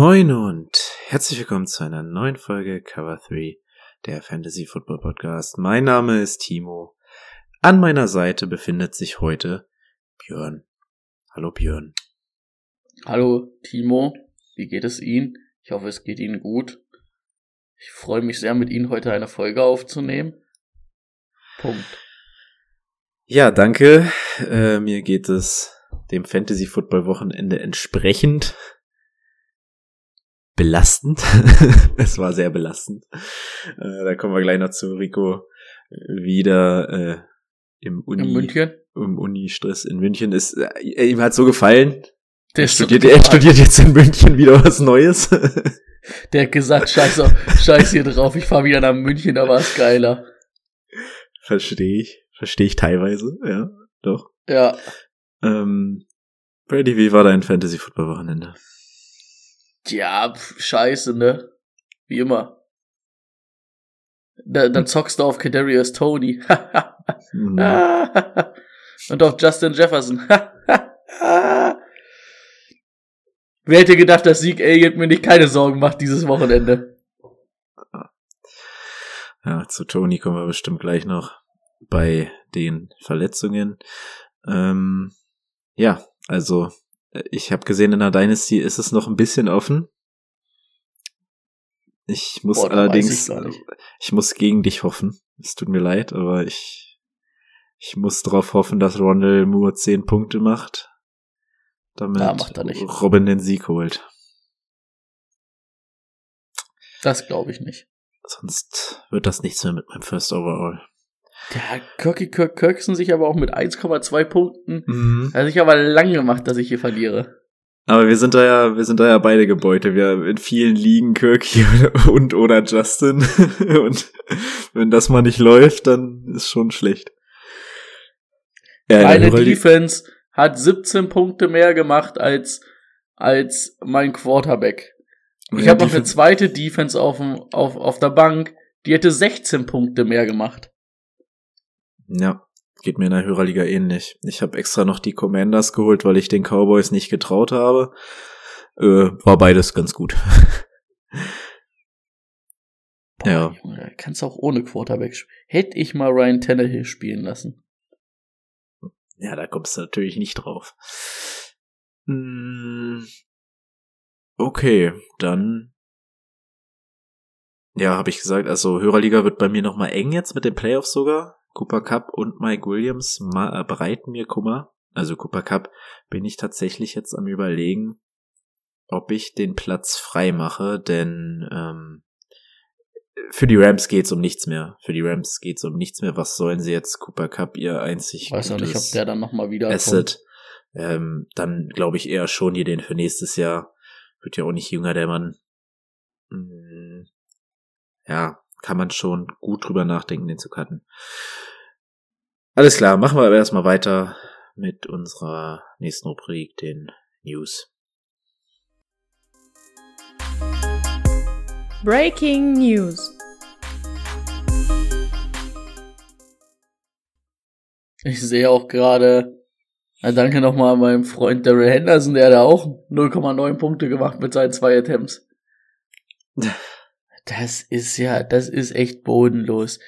Moin und herzlich willkommen zu einer neuen Folge Cover 3, der Fantasy Football Podcast. Mein Name ist Timo. An meiner Seite befindet sich heute Björn. Hallo Björn. Hallo Timo, wie geht es Ihnen? Ich hoffe, es geht Ihnen gut. Ich freue mich sehr, mit Ihnen heute eine Folge aufzunehmen. Punkt. Ja, danke. Äh, mir geht es dem Fantasy Football Wochenende entsprechend belastend. es war sehr belastend. Äh, da kommen wir gleich noch zu Rico wieder äh, im Uni. In München? Im Uni-Stress in München ist, äh, ihm hat so gefallen. Der er, studiert, er studiert jetzt in München wieder was Neues. Der hat gesagt, scheiß, auf, scheiß hier drauf, ich fahr wieder nach München, da war es geiler. Verstehe ich. Verstehe ich teilweise, ja, doch. Ja. Ähm, Brady, wie war dein Fantasy-Football-Wochenende? Ja, pf, scheiße, ne? Wie immer. Da, dann zockst du auf Kadarius Tony. Mhm. Und auf Justin Jefferson. Wer hätte gedacht, dass Sieg Elliott mir nicht keine Sorgen macht dieses Wochenende? Ja, zu Tony kommen wir bestimmt gleich noch bei den Verletzungen. Ähm, ja, also ich habe gesehen, in der Dynasty ist es noch ein bisschen offen. Ich muss Boah, allerdings, ich nicht. ich muss gegen dich hoffen. Es tut mir leid, aber ich, ich muss darauf hoffen, dass Rondell Moore 10 Punkte macht, damit Ja, macht er nicht. Robin den Sieg holt. Das glaube ich nicht. Sonst wird das nichts mehr mit meinem First Overall. Der Kirky Kirk Kirksen sich aber auch mit 1,2 Punkten. Mhm. Hat sich aber lang gemacht, dass ich hier verliere. Aber wir sind da ja, wir sind da ja beide Gebeute. Wir haben in vielen Ligen Kirky und oder Justin. Und wenn das mal nicht läuft, dann ist schon schlecht. Ja, Meine Defense hat 17 Punkte mehr gemacht als, als mein Quarterback. Ich Ja, habe noch eine zweite Defense auf, auf, auf der Bank, die hätte 16 Punkte mehr gemacht. Ja, geht mir in der Hörerliga ähnlich. Ich habe extra noch die Commanders geholt, weil ich den Cowboys nicht getraut habe. Äh, war beides ganz gut. Boah, Ja. Junge, kannst auch ohne Quarterback spielen. Hätte ich mal Ryan Tannehill spielen lassen. Ja, da kommst du natürlich nicht drauf. Mm, Okay, dann. Ja, habe ich gesagt, also Hörerliga wird bei mir nochmal eng jetzt mit den Playoffs sogar. Cooper Cup und Mike Williams ma- äh, bereiten mir Kummer. Also Cooper Cup bin ich tatsächlich jetzt am überlegen, ob ich den Platz frei mache, denn ähm, für die Rams geht's um nichts mehr. Für die Rams geht's um nichts mehr. Was sollen sie jetzt Cooper Cup ihr einzig weiß noch nicht, ob gutes- der dann nochmal wieder Asset, ähm, dann glaube ich eher schon hier den für nächstes Jahr. Wird ja auch nicht jünger, der Mann. Mm, Ja, kann man schon gut drüber nachdenken, den zu cutten. Alles klar, machen wir aber erstmal weiter mit unserer nächsten Rubrik, den News. Breaking News. Ich sehe auch gerade, danke nochmal an meinem Freund Daryl Henderson, der hat da auch 0,9 Punkte gemacht mit seinen zwei Attempts. Das ist ja, das ist echt bodenlos.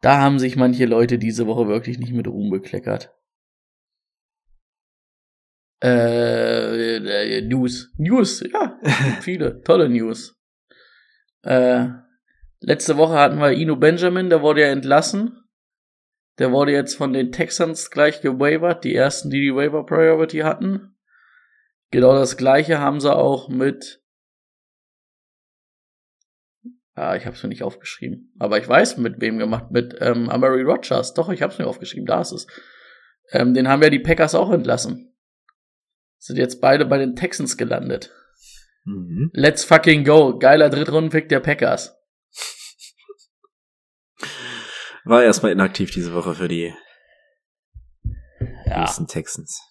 Da haben sich manche Leute diese Woche wirklich nicht mit Ruhm bekleckert. Äh, äh, News. News, ja. viele. Tolle News. Äh, letzte Woche hatten wir Ino Benjamin, der wurde ja entlassen. Der wurde jetzt von den Texans gleich gewavert, die ersten, die die Waiver Priority hatten. Genau das gleiche haben sie auch mit. Ah, ich habe es mir nicht aufgeschrieben. Aber ich weiß, mit wem gemacht. Mit ähm, Amari Rogers. Doch, ich habe es mir aufgeschrieben. Da ist es. Ähm, den haben ja die Packers auch entlassen. Sind jetzt beide bei den Texans gelandet. Mhm. Let's fucking go. Geiler Drittrundenpick der Packers. War erstmal inaktiv diese Woche für die Ja. Houston Texans.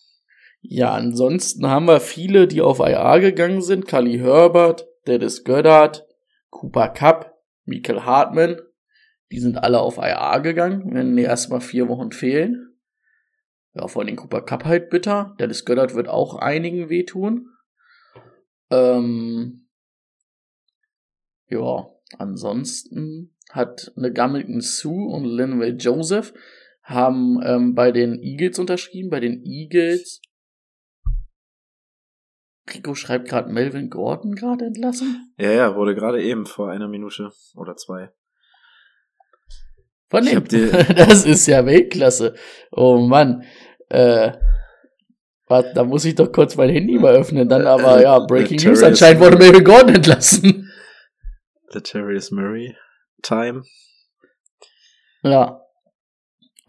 Ja, ansonsten haben wir viele, die auf IA gegangen sind. Kali Herbert, Dennis Goddard, Cooper Cup, Michael Hartman. Die sind alle auf IA gegangen, wenn erstmal vier Wochen fehlen. Ja, vor allem Cooper Cup halt bitter. Dennis Goddard wird auch einigen wehtun. Ähm, ja, ansonsten hat eine Gamilton Sue und Linway Joseph haben ähm, bei den Eagles unterschrieben. Bei den Eagles Rico schreibt gerade Melvin Gordon gerade entlassen. Ja, ja, wurde gerade eben vor einer Minute oder zwei. Von dem. das ist ja Weltklasse. Oh Mann. Äh, warte, da muss ich doch kurz mein Handy mal öffnen. Dann aber, ja, Breaking News. Anscheinend wurde Melvin Gordon entlassen. Latarius Murray Time. Ja.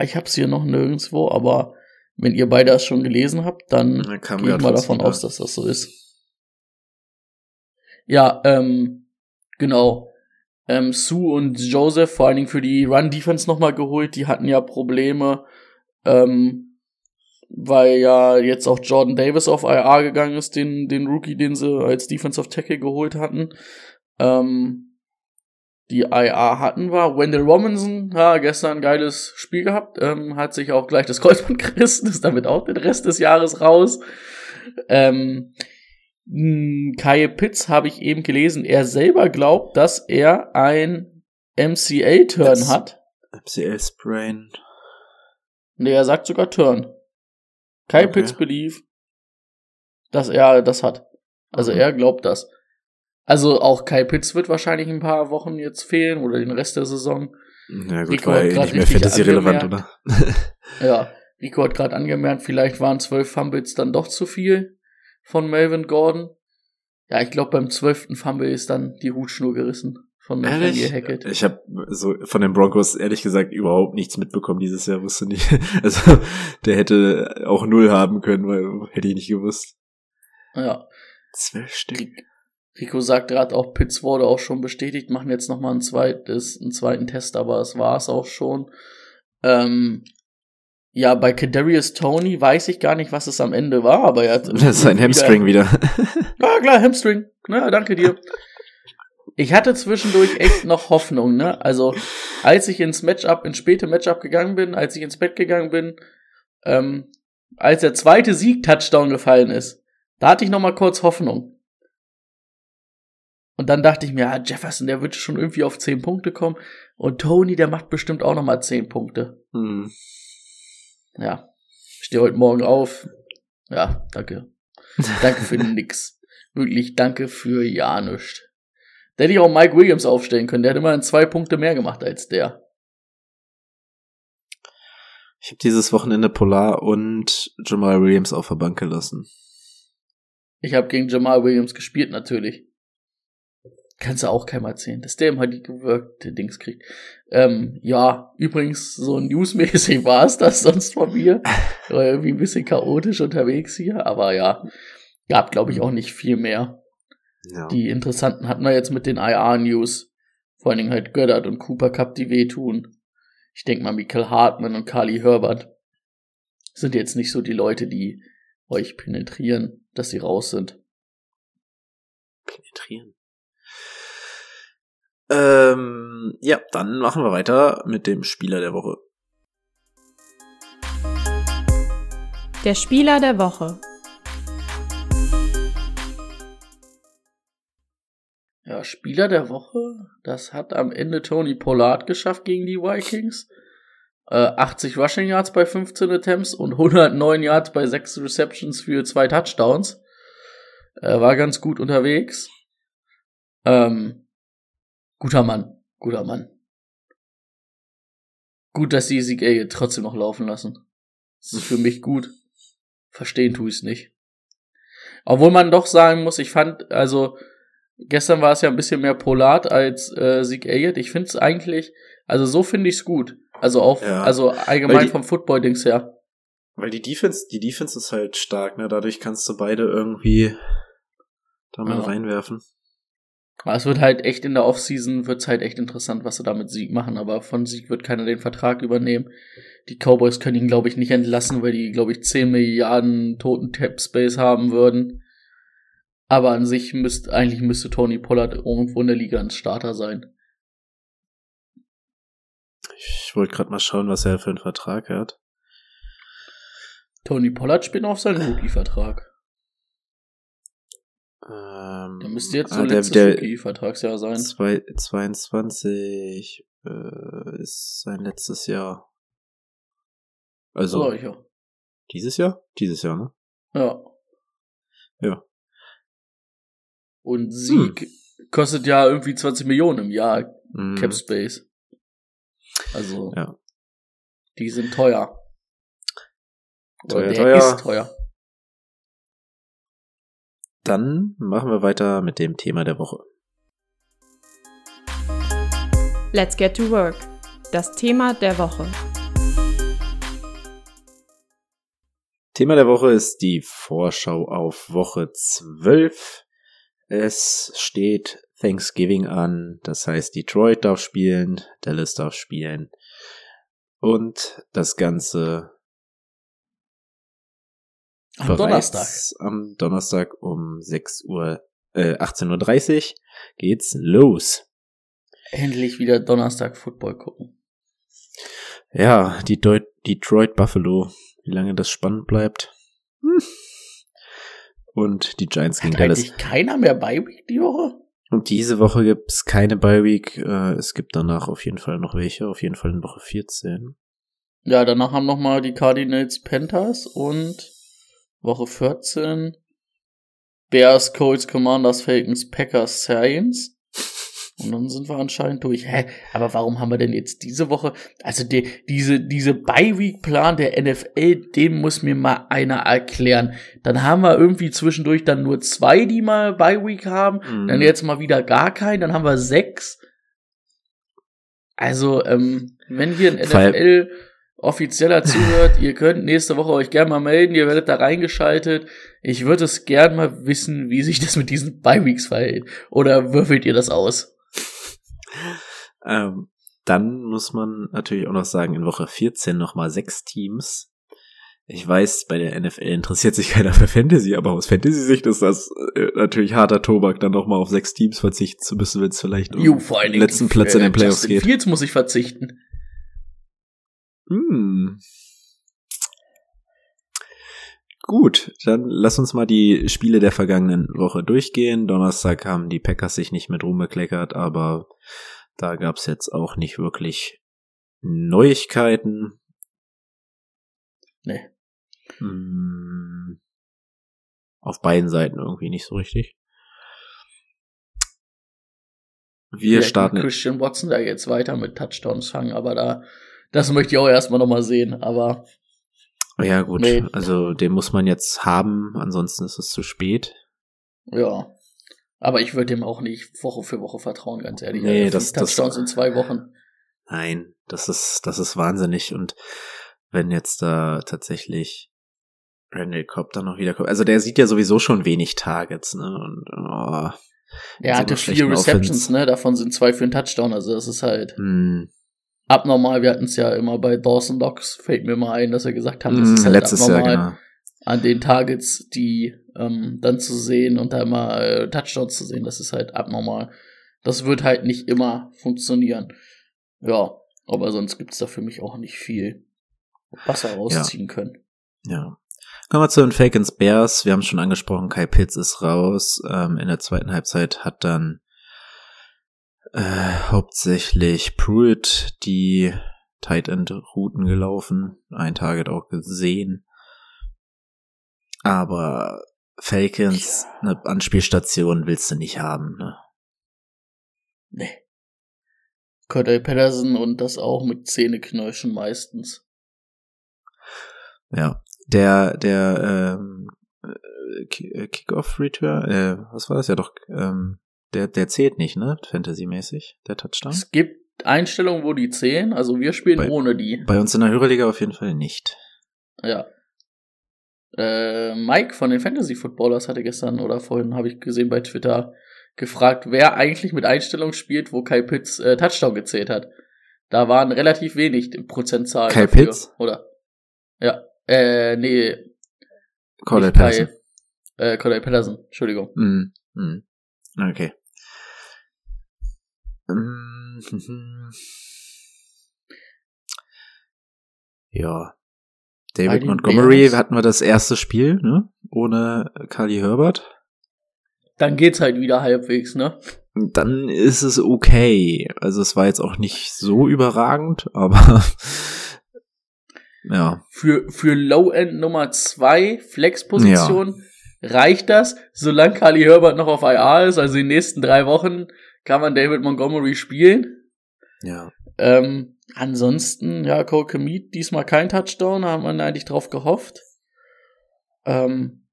Ich hab's hier noch nirgendwo, aber wenn ihr beide das schon gelesen habt, dann Da gehe ich mal davon aus, dass das so ist. Ja, ähm, genau. Ähm, Sue und Joseph, vor allen Dingen für die Run-Defense nochmal geholt, die hatten ja Probleme, ähm, weil ja jetzt auch Jordan Davis auf IR gegangen ist, den, den Rookie, den sie als Defensive Tackle geholt hatten. Ähm, die IR hatten wir. Wendell Robinson, ja, gestern ein geiles Spiel gehabt, ähm, hat sich auch gleich das Kreuzband gerissen, ist damit auch den Rest des Jahres raus. Ähm, Kyle Pitts habe ich eben gelesen, er selber glaubt, dass er ein MCA-Turn hat. MCL Sprain. Nee, er sagt sogar Turn. Kyle Okay. Pitts believe, dass er das hat. Also Mhm. er glaubt das. Also auch Kyle Pitts wird wahrscheinlich ein paar Wochen jetzt fehlen oder den Rest der Saison. Ja gut, Rico war grad nicht mehr Fantasy-relevant, oder? Ja, Rico hat gerade angemerkt, vielleicht waren zwölf Fumbles dann doch zu viel von Melvin Gordon. Ja, ich glaube, beim zwölften Fumble ist dann die Hutschnur gerissen von? Nathaniel Hackett. Ich habe so von den Broncos ehrlich gesagt überhaupt nichts mitbekommen dieses Jahr, wusste nicht. Also der hätte auch null haben können, weil hätte ich nicht gewusst. Ja, Zwölf Stück. Rico sagt gerade auch, Pitts wurde auch schon bestätigt, machen jetzt nochmal ein zweites, einen zweiten Test, aber es war es auch schon. Ähm, ja, bei Kadarius Tony weiß ich gar nicht, was es am Ende war, aber er hat. Das ist ein Hamstring wieder. Ja, klar, Hamstring. Na, danke dir. Ich hatte zwischendurch echt noch Hoffnung, ne? Also, als ich ins Matchup, ins späte Matchup gegangen bin, als ich ins Bett gegangen bin, ähm, als der zweite Sieg-Touchdown gefallen ist, da hatte ich noch mal kurz Hoffnung. Und dann dachte ich mir, ah, Jefferson, der wird schon irgendwie auf 10 Punkte kommen. Und Tony, der macht bestimmt auch noch mal 10 Punkte. Hm. Ja. Ich stehe heute Morgen auf. Ja, danke. Danke für nix. Wirklich danke für ja nichts. Der hätte ich auch Mike Williams aufstellen können. Der hat immerhin zwei Punkte mehr gemacht als der. Ich habe dieses Wochenende Polar und Jamal Williams auf der Bank gelassen. Ich habe gegen Jamal Williams gespielt, natürlich. Kannst du auch keinem erzählen, dass der immer die gewirkte Dings kriegt. Ähm, ja, übrigens, so newsmäßig war es das sonst von mir. War irgendwie ein bisschen chaotisch unterwegs hier, aber ja, gab, glaube ich, auch nicht viel mehr. Ja. Die interessanten hatten wir jetzt mit den IR-News. Vor allen Dingen halt Goddard und Cooper Cup, die wehtun. Ich denke mal, Michael Hartmann und Carly Herbert sind jetzt nicht so die Leute, die euch penetrieren, dass sie raus sind. Penetrieren. Ähm, ja, dann machen wir weiter mit dem Spieler der Woche. Der Spieler der Woche. Ja, Spieler der Woche, das hat am Ende Tony Pollard geschafft gegen die Vikings. Äh, 80 Rushing Yards bei 15 Attempts und 109 Yards bei 6 Receptions für zwei Touchdowns. Äh, war ganz gut unterwegs. Ähm, guter Mann, guter Mann. Gut, dass die Sieg Elliott trotzdem noch laufen lassen. Das ist für mich gut. Verstehen tue ich es nicht. Obwohl man doch sagen muss, ich fand, also Gestern war es ja ein bisschen mehr Polat als äh, Sieg Elliott. Ich finde es eigentlich, also so finde ich es gut. Also auch, Ja. also allgemein die- vom Football-Dings her. Weil die Defense, die Defense ist halt stark, ne? Dadurch kannst du beide irgendwie da mal Ja. reinwerfen. Aber es wird halt echt in der Offseason wird's halt echt interessant, was sie da mit Sieg machen. Aber von Sieg wird keiner den Vertrag übernehmen. Die Cowboys können ihn, glaube ich, nicht entlassen, weil die, glaube ich, 10 Milliarden toten Tap Space haben würden. Aber an sich müsste, eigentlich müsste Tony Pollard irgendwo in der Liga ein Starter sein. Ich wollte gerade mal schauen, was er für einen Vertrag hat. Tony Pollard spielt noch auf seinen Rookie-Vertrag. Ähm, Der müsste jetzt ah, so der, letztes Rookie-Vertragsjahr sein. zwei, 22 äh, ist sein letztes Jahr. Also So, ja. dieses Jahr? Dieses Jahr, ne? Ja. Ja. Und Sieg kostet ja irgendwie 20 Millionen im Jahr Mhm. Cap Space. Also, Ja. die sind teuer. Teuer, der teuer. ist teuer. Dann machen wir weiter mit dem Thema der Woche. Let's get to work. Das Thema der Woche. Thema der Woche ist die Vorschau auf Woche 12. Es steht Thanksgiving an, das heißt Detroit darf spielen, Dallas darf spielen und das Ganze Am Donnerstag. am Donnerstag um 6 Uhr, äh, 18.30 Uhr geht's los. Endlich wieder Donnerstag Football gucken. Ja, die Deut Detroit Buffalo, wie lange das spannend bleibt. Hm. Und die Giants gegen Hat Dallas. eigentlich keiner mehr bei Week die Woche? Und diese Woche gibt's keine Bye Week. Äh, es gibt danach auf jeden Fall noch welche. Auf jeden Fall in Woche 14. Ja, danach haben noch mal die Cardinals Panthers und Woche 14 Bears, Colts, Commanders, Falcons, Packers, Saints. Und dann sind wir anscheinend durch. Hä? Aber warum haben wir denn jetzt diese Woche? Also die, diese, diese Bye-Week-Plan der NFL, den muss mir mal einer erklären. Dann haben wir irgendwie zwischendurch dann nur zwei, die mal Bye-Week haben. Mhm. Dann jetzt mal wieder gar keinen. Dann haben wir sechs. Also, ähm, wenn hier ein NFL offizieller zuhört, ihr könnt nächste Woche euch gerne mal melden, ihr werdet da reingeschaltet. Ich würde es gern mal wissen, wie sich das mit diesen Bye-Weeks verhält. Oder würfelt ihr das aus? Ähm, dann muss man natürlich auch noch sagen, in Woche 14 nochmal sechs Teams. Ich weiß, bei der NFL interessiert sich keiner für Fantasy, aber aus Fantasy-Sicht ist das äh, natürlich harter Tobak, dann nochmal auf sechs Teams verzichten zu müssen, wenn es vielleicht um den letzten Platz in den äh, Playoffs Justin geht. Fields muss ich verzichten. Hm. Gut, dann lass uns mal die Spiele der vergangenen Woche durchgehen. Donnerstag haben die Packers sich nicht mit Ruhm bekleckert, aber da gab's jetzt auch nicht wirklich Neuigkeiten. Nee. Hm. Auf beiden Seiten irgendwie nicht so richtig. Wir Vielleicht starten. Christian Watson da jetzt weiter mit Touchdowns fangen, aber da, das möchte ich auch erstmal nochmal sehen, aber Ja, gut. Nee. Also, den muss man jetzt haben, ansonsten ist es zu spät. ja. Aber ich würde dem auch nicht Woche für Woche vertrauen, ganz ehrlich. Nee, Also, das- das- Touchdowns in zwei Wochen. Nein, das ist, das ist wahnsinnig. Und wenn jetzt da tatsächlich Randall Cobb dann noch wiederkommt, also der sieht ja sowieso schon wenig Targets, ne? Und oh, Er hatte vier Receptions, Offense. ne? Davon sind zwei für einen Touchdown, also das ist halt hm, abnormal. Wir hatten es ja immer bei Dawson Docs, fällt mir mal ein, dass wir gesagt haben, das ist hm, halt letztes Jahr, abnormal. genau. an den Targets, die ähm, dann zu sehen und da immer äh, Touchdowns zu sehen, das ist halt abnormal. Das wird halt nicht immer funktionieren. Ja, aber sonst gibt's da für mich auch nicht viel Wasser rausziehen können. Ja. Kommen wir zu den Falcons Bears. Wir haben es schon angesprochen, Kai Pitts ist raus. Ähm, in der zweiten Halbzeit hat dann äh, hauptsächlich Pruitt die Tight End Routen gelaufen, ein Target auch gesehen. Aber Falcons, eine Anspielstation willst du nicht haben, ne? Nee. Cordell Patterson und das auch mit Zähneknirschen meistens. Ja. Der, der, ähm, äh, äh, Kickoff-Return, äh, was war das ja doch, ähm, der, der zählt nicht, ne? Fantasy-mäßig, der Touchdown. Es gibt Einstellungen, wo die zählen, also wir spielen Bei- ohne die. Bei uns in der Hörerliga auf jeden Fall nicht. Ja. Äh, Mike von den Fantasy Footballers hatte gestern oder vorhin habe ich gesehen bei Twitter gefragt, wer eigentlich mit Einstellungen spielt, wo Kai Pitts äh, Touchdown gezählt hat. Da waren relativ wenig Prozentzahl. Kai dafür, Pitts? Oder? Ja. Äh, nee. Kai, Patterson. Äh, Cordell Patterson, Entschuldigung. Mhm. Mhm. Okay. Ja. David den Montgomery hatten wir das erste Spiel, ne? Ohne Kali Herbert. Dann geht's halt wieder halbwegs, ne? Dann ist es okay. Also es war jetzt auch nicht so überragend, aber ja. Für, für Low-End Nummer 2 Flex-Position reicht das, solange Kali Herbert noch auf IR ist, also die nächsten drei Wochen kann man David Montgomery spielen. Ja. Ähm, ansonsten, ja, Cole Komet, diesmal kein Touchdown, da haben wir eigentlich drauf gehofft. Ähm,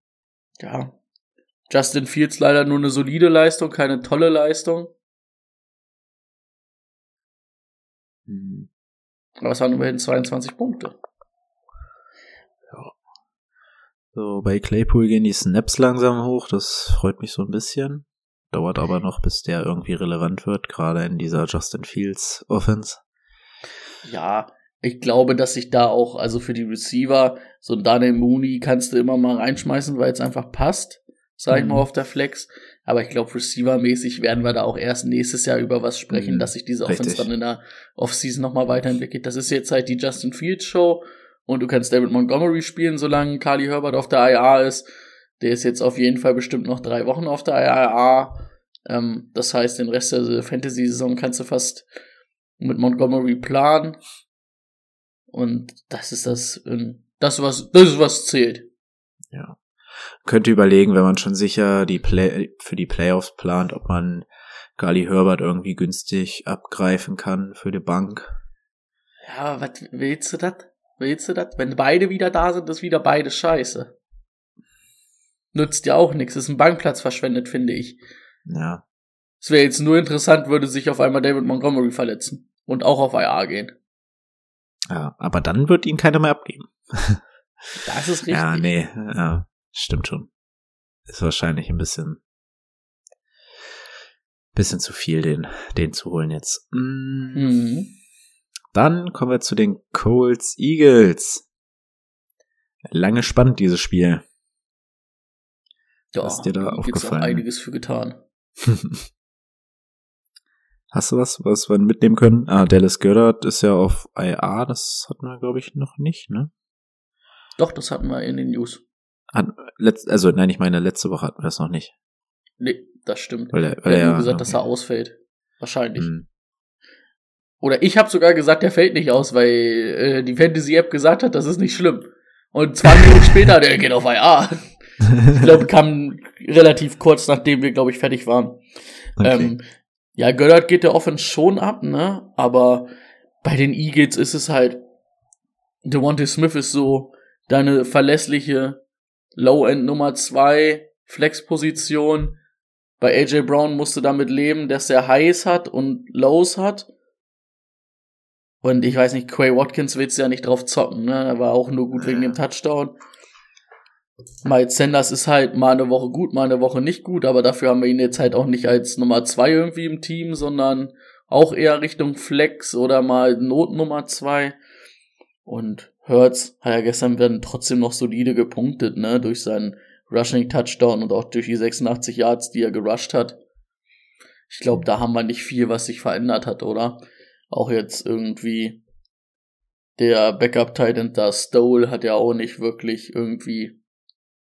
ja. Justin Fields leider nur eine solide Leistung, keine tolle Leistung. Hm. Aber es waren immerhin 22 Punkte. So, bei Claypool gehen die Snaps langsam hoch, das freut mich so ein bisschen. Dauert aber noch, bis der irgendwie relevant wird, gerade in dieser Justin Fields Offense. Ja, ich glaube, dass sich da auch, also für die Receiver, so ein Daniel Mooney kannst du immer mal reinschmeißen, weil es einfach passt, sag ich Mhm. mal, auf der Flex. Aber ich glaube, Receiver-mäßig werden wir da auch erst nächstes Jahr über was sprechen, Mhm, dass sich diese Offense richtig. dann in der Offseason nochmal weiterentwickelt. Das ist jetzt halt die Justin Fields Show und du kannst David Montgomery spielen, solange Carly Herbert auf der IR ist. Der ist jetzt auf jeden Fall bestimmt noch drei Wochen auf der IR. Ähm, das heißt, den Rest der Fantasy-Saison kannst du fast mit Montgomery planen. Und das ist das, ähm, das was, das ist was zählt. Ja. Könnte überlegen, wenn man schon sicher die Play für die Playoffs plant, ob man Gali Herbert irgendwie günstig abgreifen kann für die Bank. Ja, was willst du das? Willst du das? Wenn beide wieder da sind, ist wieder beide scheiße. Nützt ja auch nichts. Ist ein Bankplatz verschwendet, finde ich. Ja. Es wäre jetzt nur interessant, würde sich auf einmal David Montgomery verletzen. Und auch auf IR gehen. Ja, aber dann wird ihn keiner mehr abgeben. Das ist richtig. Ja, nee, ja, stimmt schon. Ist wahrscheinlich ein bisschen, bisschen zu viel, den, den zu holen jetzt. Mm. Mhm. Dann kommen wir zu den Colts Eagles. Lange spannend, dieses Spiel. Ja, ist dir da aufgefallen? auch einiges für getan. Hast du was, was wir mitnehmen können? Ah, Dallas Goddard ist ja auf IA, das hatten wir, glaube ich, noch nicht, ne? Doch, das hatten wir in den News. Hat, also, nein, ich meine, letzte Woche hatten wir das noch nicht. Nee, das stimmt. Weil er, Er weil hat er nur gesagt, dass er okay. ausfällt. Wahrscheinlich. Hm. Oder ich habe sogar gesagt, der fällt nicht aus, weil äh, die Fantasy-App gesagt hat, das ist nicht schlimm. Und zwei Minuten später, der geht auf IA. Ich glaube, kam relativ kurz, nachdem wir, glaube ich, fertig waren. okay. Ähm, ja, Göllert geht der Offense schon ab, ne? Aber bei den Eagles ist es halt, Devontae Smith ist so deine verlässliche Low-End Nummer zwei Flex-Position. Bei AJ Brown musst du damit leben, dass er Highs hat und Lows hat. Und ich weiß nicht, Quay Watkins willst du ja nicht drauf zocken, ne? Er war auch nur gut wegen dem Touchdown. Miles Sanders ist halt mal eine Woche gut, mal eine Woche nicht gut, aber dafür haben wir ihn jetzt halt auch nicht als Nummer zwei irgendwie im Team, sondern auch eher Richtung Flex oder mal Not Nummer zwei. Und Hurts hat ja gestern dann trotzdem noch solide gepunktet, ne, durch seinen Rushing Touchdown und auch durch die 86 Yards, die er gerusht hat. Ich glaube, da haben wir nicht viel, was sich verändert hat, oder? Auch jetzt irgendwie der Backup Titan da Stole hat ja auch nicht wirklich irgendwie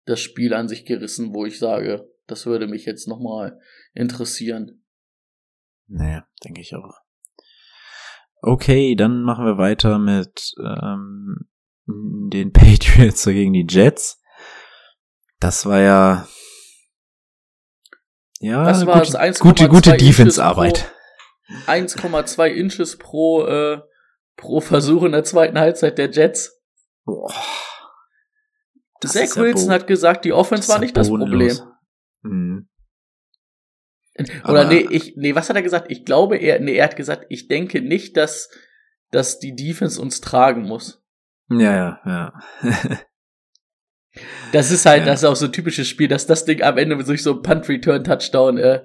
das Spiel an sich gerissen, wo ich sage, das würde mich jetzt nochmal interessieren. Nee, denke ich auch. Okay, dann machen wir weiter mit ähm, den Patriots gegen die Jets. Das war ja ja Das war gute, das 1,2 gute, gute Defense-Arbeit. 1,2 Inches pro, äh, pro Versuch in der zweiten Halbzeit der Jets. Boah, das Zach ja Wilson bo- hat gesagt, die Offense war nicht ja das bodenlos. Problem. Mhm. Oder Aber- nee, ich, nee, was hat er gesagt? Ich glaube, er, nee, er hat gesagt, ich denke nicht, dass, dass die Defense uns tragen muss. Ja, ja, ja. Das ist halt, Ja. das ist auch so ein typisches Spiel, dass das Ding am Ende durch so einen Punt-Return-Touchdown äh,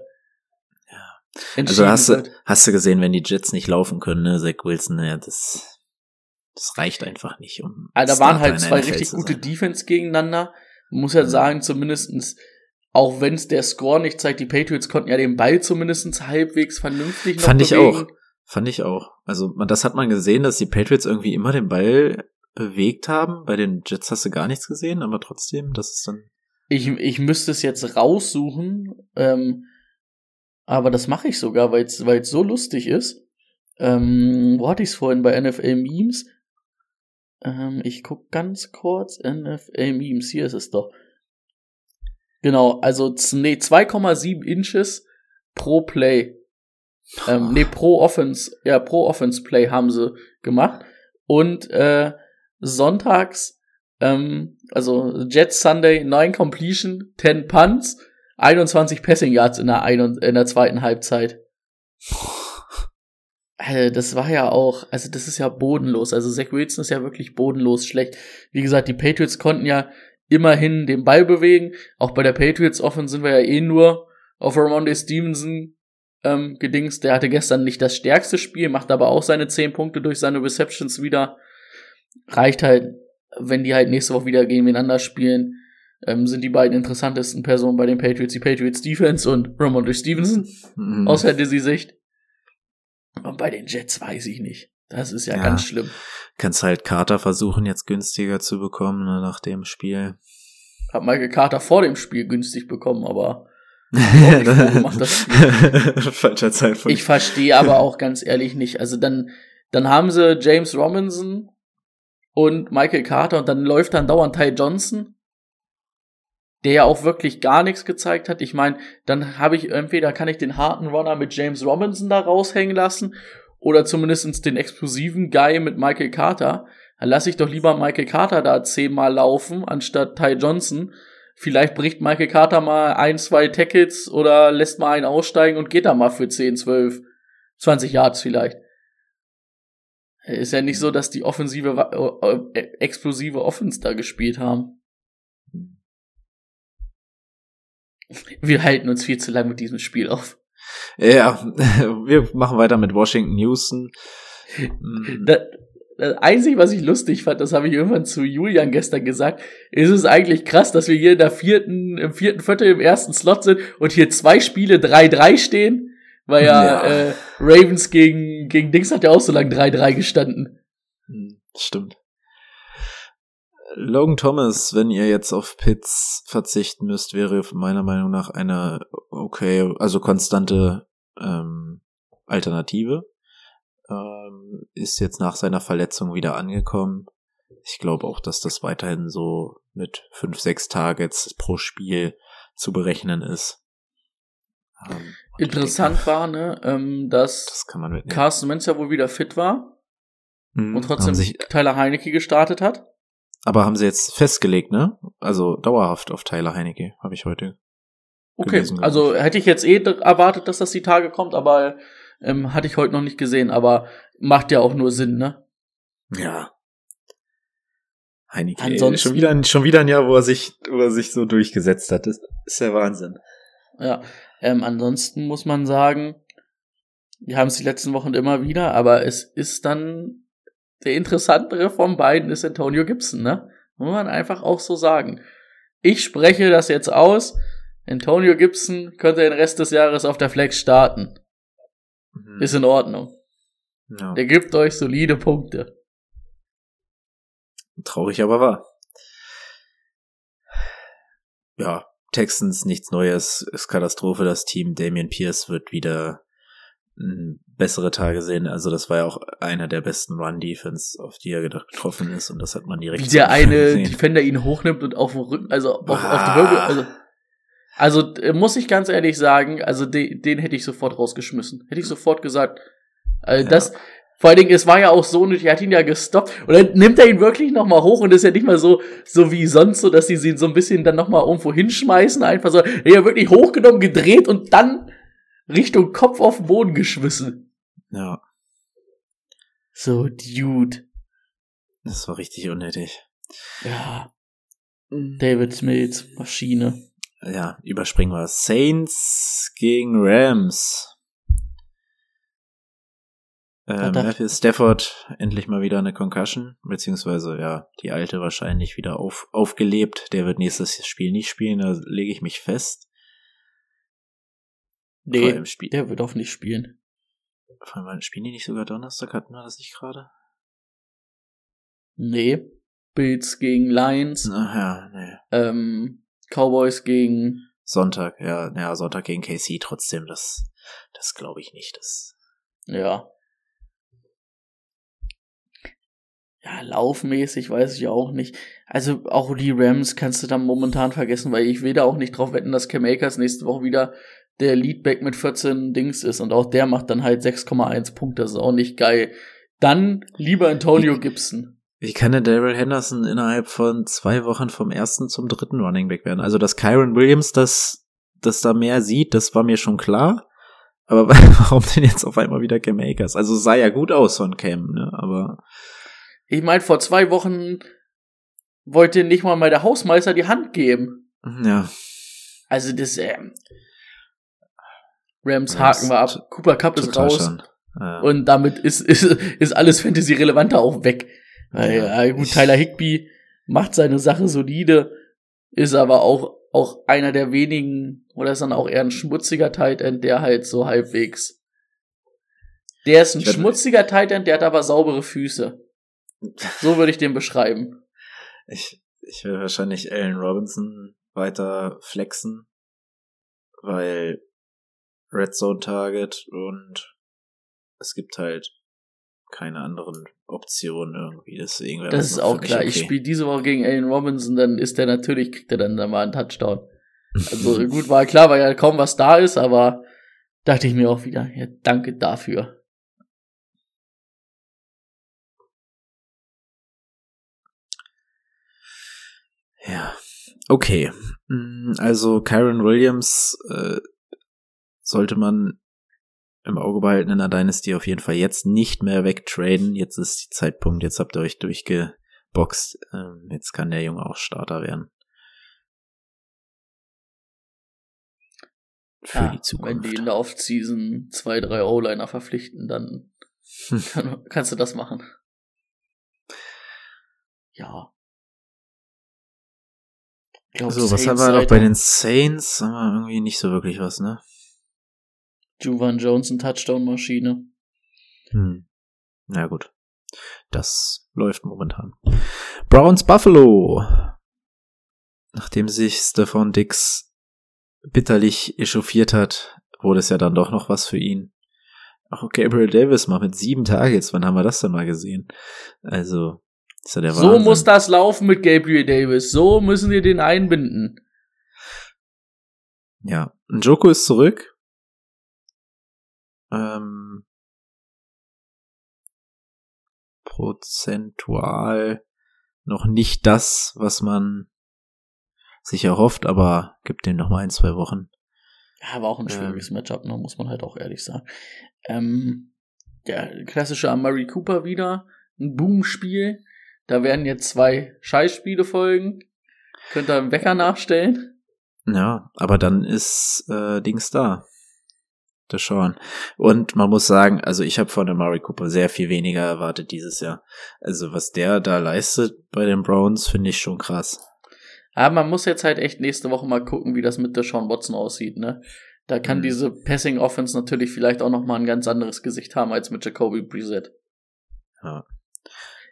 Also hast du, hast du gesehen, wenn die Jets nicht laufen können, ne, Zach Wilson, ja, das, das reicht einfach nicht, um. Also da waren halt zwei NFL richtig gute. Defense gegeneinander. Man muss ja Mhm. sagen, zumindestens, auch wenn es der Score nicht zeigt, die Patriots konnten ja den Ball zumindestens halbwegs vernünftig noch Fand ich bewegen. auch. Fand ich auch. Also, man, das hat man gesehen, dass die Patriots irgendwie immer den Ball bewegt haben. Bei den Jets hast du gar nichts gesehen, aber trotzdem, das ist dann. Ich, ich müsste es jetzt raussuchen, ähm, aber das mache ich sogar, weil es so lustig ist. Ähm, wo hatte ich es vorhin bei NFL Memes? Ähm, ich guck ganz kurz NFL Memes. Hier ist es doch. Genau, also nee, 2,7 Inches pro Play. Ähm, nee, pro Offense, ja, pro Offense Play haben sie gemacht. Und äh, sonntags, ähm, also Jets Sunday, 9 Completion, 10 Punts, 21 Passing Yards in der, ein in der zweiten Halbzeit. Alter, das war ja auch, also das ist ja bodenlos. Also Zach Wilson ist ja wirklich bodenlos schlecht. Wie gesagt, die Patriots konnten ja immerhin den Ball bewegen. Auch bei der Patriots Offense sind wir ja eh nur auf Ramondre Stevenson ähm, gedingst. Der hatte gestern nicht das stärkste Spiel, macht aber auch seine 10 Punkte durch seine Receptions wieder. Reicht halt, wenn die halt nächste Woche wieder gegeneinander spielen. Ähm, sind die beiden interessantesten Personen bei den Patriots, die Patriots Defense und Ramondre Stevenson Mhm. aus Fantasy-Sicht. Und bei den Jets weiß ich nicht. Das ist ja, Ja. ganz schlimm. Kannst halt Carter versuchen, jetzt günstiger zu bekommen, ne, nach dem Spiel. Hab Michael Carter vor dem Spiel günstig bekommen, aber gemacht, das Falscher Zeitpunkt. ich verstehe aber auch ganz ehrlich nicht. Also dann, dann haben sie James Robinson und Michael Carter und dann läuft dann dauernd Ty Johnson, der ja auch wirklich gar nichts gezeigt hat. Ich meine, dann habe ich entweder kann ich den harten Runner mit James Robinson da raushängen lassen oder zumindest den explosiven Guy mit Michael Carter. Dann lasse ich doch lieber Michael Carter da zehnmal laufen, anstatt Ty Johnson. Vielleicht bricht Michael Carter mal ein, zwei Tackles oder lässt mal einen aussteigen und geht da mal für 10, 12, 20 Yards vielleicht. Ist ja nicht so, dass die offensive, äh, äh, explosive Offense da gespielt haben. Wir halten uns viel zu lang mit diesem Spiel auf. ja, wir machen weiter mit Washington Houston. Mm, Das, das Einzige, was ich lustig fand, das habe ich irgendwann zu Julian gestern gesagt, ist es eigentlich krass, dass wir hier in der vierten, im vierten Viertel im ersten Slot sind und hier zwei Spiele 3-3 stehen, weil ja, Ja. Äh, Ravens gegen, gegen Dings hat ja auch so lange 3-3 gestanden. Hm, Stimmt. Logan Thomas, wenn ihr jetzt auf Pitts verzichten müsst, wäre meiner Meinung nach eine okay, also konstante ähm, Alternative. Ähm, ist jetzt nach seiner Verletzung wieder angekommen. Ich glaube auch, dass das weiterhin so mit fünf, sechs Targets pro Spiel zu berechnen ist. Ähm, Interessant denke, war, ne, ähm, dass Das kann man mitnehmen. Carsten Wentz ja wohl wieder fit war Mhm, und trotzdem sich, Tyler Heinecke gestartet hat. Aber haben sie jetzt festgelegt, ne? Also dauerhaft auf Tyler Heinecke, habe ich heute Okay, gewesen, glaub also hätte ich jetzt eh erwartet, dass das die Tage kommt, aber ähm, hatte ich heute noch nicht gesehen, aber macht ja auch nur Sinn, ne? Ja. Heineke, Ansonsten- schon wieder, ein- schon wieder ein Jahr, wo er sich, wo er sich so durchgesetzt hat. Das ist der Wahnsinn. Ja. Ähm, ansonsten muss man sagen, wir haben es die letzten Wochen immer wieder, aber es ist dann der interessantere von beiden ist Antonio Gibson, ne? Muss man einfach auch so sagen. Ich spreche das jetzt aus. Antonio Gibson könnte den Rest des Jahres auf der Flex starten. Mhm. Ist in Ordnung. ja. Der gibt euch solide Punkte. Traurig, aber wahr. Ja, Texans nichts Neues, ist Katastrophe. Das Team Damian Pierce wird wieder mm, bessere Tage sehen. Also das war ja auch einer der besten Run-Defense, auf die er getroffen ist. Und das hat man direkt Wie der eine gesehen. Defender ihn hochnimmt und auf dem Rücken, also auf, auf Ah. die Wirbel, also, also äh, muss ich ganz ehrlich sagen, also de, den hätte ich sofort rausgeschmissen. Hätte ich sofort gesagt. Also Ja. das, vor allen Dingen, es war ja auch so nicht, er hat ihn ja gestoppt und dann nimmt er ihn wirklich nochmal hoch und ist ja nicht mal so, so wie sonst so, dass sie ihn so ein bisschen dann nochmal irgendwo hinschmeißen, einfach so, er hat wirklich hochgenommen, gedreht und dann Richtung Kopf auf den Boden geschmissen. Ja, So, Dude. das war richtig unnötig. Ja. David Smith, Maschine. Ja, überspringen wir. Saints gegen Rams. Äh, da- Matthew Stafford endlich mal wieder eine Concussion, beziehungsweise ja, die alte wahrscheinlich wieder auf, aufgelebt. Der wird nächstes Spiel nicht spielen, da lege ich mich fest. Nee, der wird auch nicht spielen. Vor allem, spielen die nicht sogar Donnerstag? Hatten wir das nicht gerade? Nee. Bills gegen Lions, Ach ja, nee. ähm, Cowboys gegen Sonntag, ja, ja, Sonntag gegen KC trotzdem, das, das glaube ich nicht. Das, Ja. Ja, laufmäßig weiß ich auch nicht. Also auch die Rams kannst du dann momentan vergessen, weil ich will da auch nicht drauf wetten, dass Cam Akers nächste Woche wieder der Leadback mit 14 Dings ist und auch der macht dann halt 6,1 Punkte. Das ist auch nicht geil. Dann lieber Antonio Gibson. Wie kann der Daryl Henderson innerhalb von zwei Wochen vom ersten zum dritten Running Back werden? Also, dass Kyron Williams das, das da mehr sieht, das war mir schon klar. Aber warum denn jetzt auf einmal wieder Cam Akers? Also, sah ja gut aus von Cam, ne? Aber, Ich meine, vor zwei Wochen wollte nicht mal mal der Hausmeister die Hand geben. ja. Also das, ähm, Rams haken wir ab. Cooper Cup ist raus. Ja. Und damit ist, ist, ist alles Fantasy-Relevante auch weg. Weil, Ja. ja, gut, Tyler Higby macht seine Sache solide, ist aber auch, auch einer der wenigen, oder ist dann auch eher ein schmutziger Tight End, der halt so halbwegs. Der ist ein Ich schmutziger Tight End, der hat aber saubere Füße. So würde ich den beschreiben. Ich, ich werde wahrscheinlich Allen Robinson weiter flexen, weil Red Zone Target und es gibt halt keine anderen Optionen irgendwie. Deswegen wäre Das ist auch klar. Ich okay. spiele diese Woche gegen Allen Robinson, dann ist der natürlich, kriegt er dann da mal einen Touchdown. Also gut, war klar, weil ja kaum was da ist, aber dachte ich mir auch wieder, ja, danke dafür. Ja, okay. Mm, Also Kyron Williams äh, sollte man im Auge behalten in der Dynasty auf jeden Fall jetzt nicht mehr wegtraden. Jetzt ist die Zeitpunkt, jetzt habt ihr euch durchgeboxt. Ähm, jetzt kann der Junge auch Starter werden. Für Ja, die wenn Zukunft. die in der Off-Season zwei, drei O-Liner verpflichten, dann kann, kannst du das machen. Ja. Glaub, so, was haben wir noch bei den Saints? Haben wir irgendwie nicht so wirklich was, ne? Juvan Jones, Touchdown-Maschine. Hm. Na gut. Das läuft momentan. Browns Buffalo. Nachdem sich Stefan Dix bitterlich echauffiert hat, wurde es ja dann doch noch was für ihn. Auch Gabriel Davis mal mit sieben Targets. Wann haben wir das denn mal gesehen? Also, ist ja der So Wahnsinn. muss das laufen mit Gabriel Davis. So müssen wir den einbinden. Ja. Joko ist zurück. Ähm, prozentual noch nicht das, was man sich erhofft, aber gibt dem noch mal ein, zwei Wochen. Ja, war auch ein Ähm. schwieriges Matchup, ne, muss man halt auch ehrlich sagen. Ähm, der klassische Amari Cooper wieder, ein Boom-Spiel. Da werden jetzt zwei Scheißspiele folgen. Könnt ihr einen Wecker nachstellen? Ja, aber dann ist äh, Dings da. Der Sean. Und man muss sagen, also ich habe von Murray Cooper sehr viel weniger erwartet dieses Jahr. Also was der da leistet bei den Browns, finde ich schon krass. Aber man muss jetzt halt echt nächste Woche mal gucken, wie das mit der Sean Watson aussieht, ne? Da kann Mhm. diese Passing Offense natürlich vielleicht auch noch mal ein ganz anderes Gesicht haben als mit Jacoby Brissett. Ja.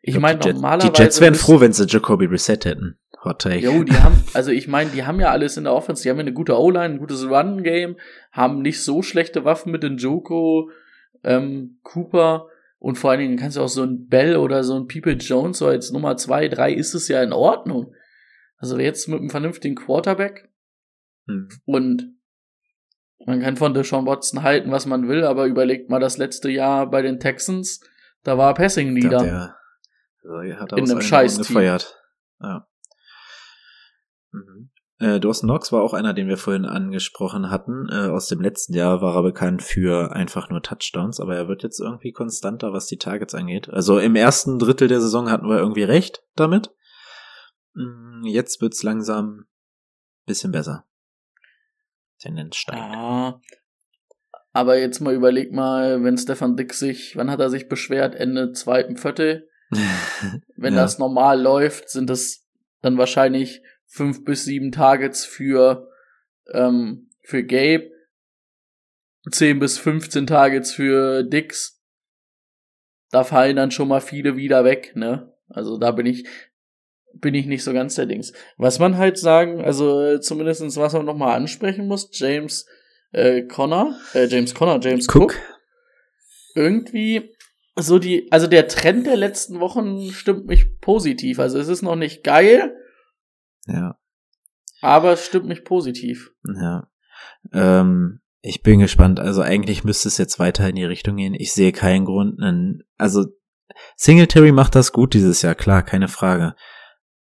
Ich meine, normalerweise. die Jets wären froh, wenn sie Jacoby Reset hätten. Hot Take. Jo, die haben, also ich meine, die haben ja alles in der Offense, die haben ja eine gute O-Line, ein gutes Run-Game, haben nicht so schlechte Waffen mit den Joko, ähm, Cooper und vor allen Dingen kannst du auch so ein Bell oder so ein People Jones so als Nummer zwei, drei ist es ja in Ordnung. Also jetzt mit einem vernünftigen Quarterback Hm. und man kann von Deshaun Watson halten, was man will, aber überlegt mal das letzte Jahr bei den Texans, da war Passing Leader. Hat er, also er hat In aus einem. Augen gefeiert. Ja. Mhm. Äh, Dawson Knox war auch einer, den wir vorhin angesprochen hatten. Äh, aus dem letzten Jahr war er bekannt für einfach nur Touchdowns, aber er wird jetzt irgendwie konstanter, was die Targets angeht. Also im ersten Drittel der Saison hatten wir irgendwie recht damit. Mm, Jetzt wird's langsam bisschen besser. Tendenz steigend. Ja. Aber jetzt mal überleg mal, wenn Stefan Dick sich, wann hat er sich beschwert? Ende zweiten Viertel. Wenn Ja. das normal läuft, sind das dann wahrscheinlich fünf bis sieben Targets für, ähm, für Gabe, zehn bis 15 Targets für Dix. Da fallen dann schon mal viele wieder weg, ne? Also da bin ich, bin ich nicht so ganz der Dings. Was man halt sagen, also zumindestens was man noch mal ansprechen muss, James äh, Connor, äh, James Connor, James Cook, Cook. irgendwie so die, also der Trend der letzten Wochen stimmt mich positiv. Also es ist noch nicht geil, Ja, aber es stimmt mich positiv. ja. Ähm, ich bin gespannt. Also eigentlich müsste es jetzt weiter in die Richtung gehen. Ich sehe keinen Grund. Einen, also Singletary macht das gut dieses Jahr, klar, keine Frage.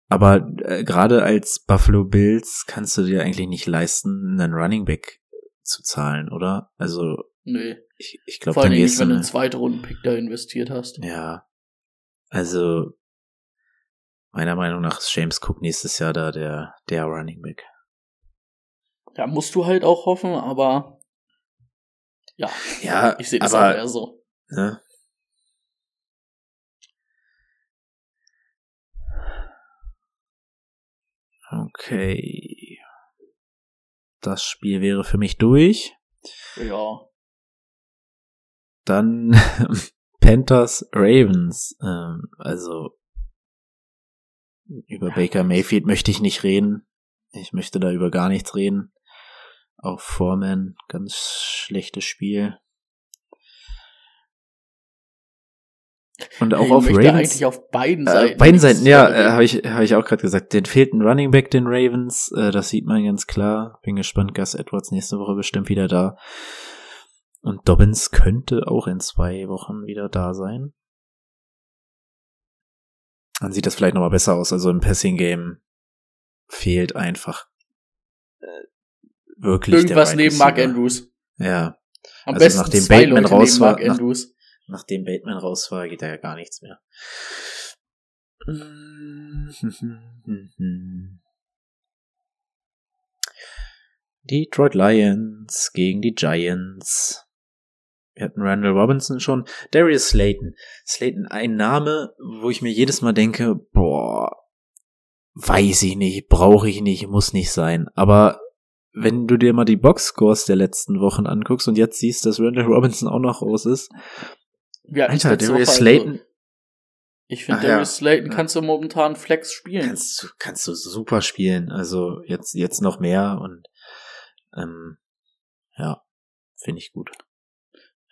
Aber äh, gerade als Buffalo Bills kannst du dir eigentlich nicht leisten, einen Running Back zu zahlen, oder? Also Nö. ich, ich glaube, Vor allem nicht, wenn du eine, einen zweiten Rundenpick da investiert hast. Ja. Also, meiner Meinung nach ist James Cook nächstes Jahr da der, der Running Back. Da musst du halt auch hoffen, aber ja, Ja, ich sehe das aber, auch eher so. Ne? Okay. Das Spiel wäre für mich durch. Ja. Dann Panthers Ravens. Ähm, also über Baker Mayfield möchte ich nicht reden. Ich möchte da über gar nichts reden. Auch Foreman, ganz schlechtes Spiel. Und auch ich auf Ravens. eigentlich auf beiden Äh, Seiten. beiden nichts Seiten, ja, äh, habe ich, hab ich auch gerade gesagt. Den fehlt ein Running Back, den Ravens. Äh, das sieht man ganz klar. Bin gespannt. Gus Edwards nächste Woche bestimmt wieder da. Und Dobbins könnte auch in zwei Wochen wieder da sein. Dann sieht das vielleicht nochmal besser aus. Also im Passing Game fehlt einfach äh, wirklich Irgendwas neben Mark. Andrews. Ja, Am Also besten nachdem zwei Bateman Leute raus war- nach- nachdem Bateman raus war, geht da ja gar nichts mehr. Detroit Lions gegen die Giants. Wir hatten Randall Robinson schon. Darius Slayton. Slayton, ein Name, wo ich mir jedes Mal denke, boah, weiß ich nicht, brauche ich nicht, muss nicht sein. Aber wenn du dir mal die Boxscores der letzten Wochen anguckst und jetzt siehst, dass Randall Robinson auch noch raus ist, hatten's Alter, Darius Woche, Slayton, Also, ich finde, Ach ja. Darius Slayton Ja. kannst du momentan Flex spielen. kannst du, kannst du super spielen. Also jetzt, jetzt noch mehr und ähm, ja, finde ich gut.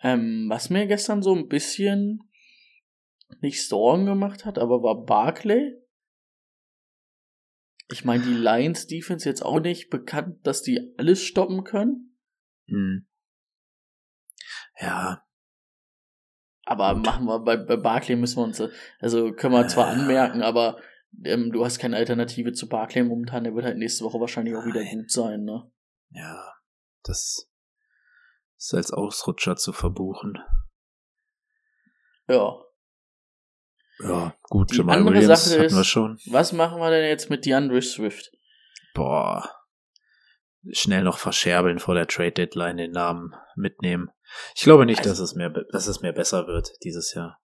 Ähm, was mir gestern so ein bisschen nicht Sorgen gemacht hat, aber war Barclay. Ich meine, die Lions Defense jetzt auch nicht bekannt, dass die alles stoppen können. Hm. Ja, Aber Gut. machen wir bei, bei Barclay müssen wir uns, also können wir zwar Äh. anmerken, aber ähm, du hast keine Alternative zu Barclay momentan. Der wird halt nächste Woche wahrscheinlich auch wieder Nein. gut sein, ne? ja, das ist als Ausrutscher zu verbuchen. Ja. Ja, gut, Die Jamal andere Williams Sache ist- wir schon. Was machen wir denn jetzt mit DeAndre Swift? Boah. Schnell noch verscherbeln vor der Trade Deadline den Namen mitnehmen. Ich glaube nicht, Also- dass es mehr, dass es mehr besser wird dieses Jahr.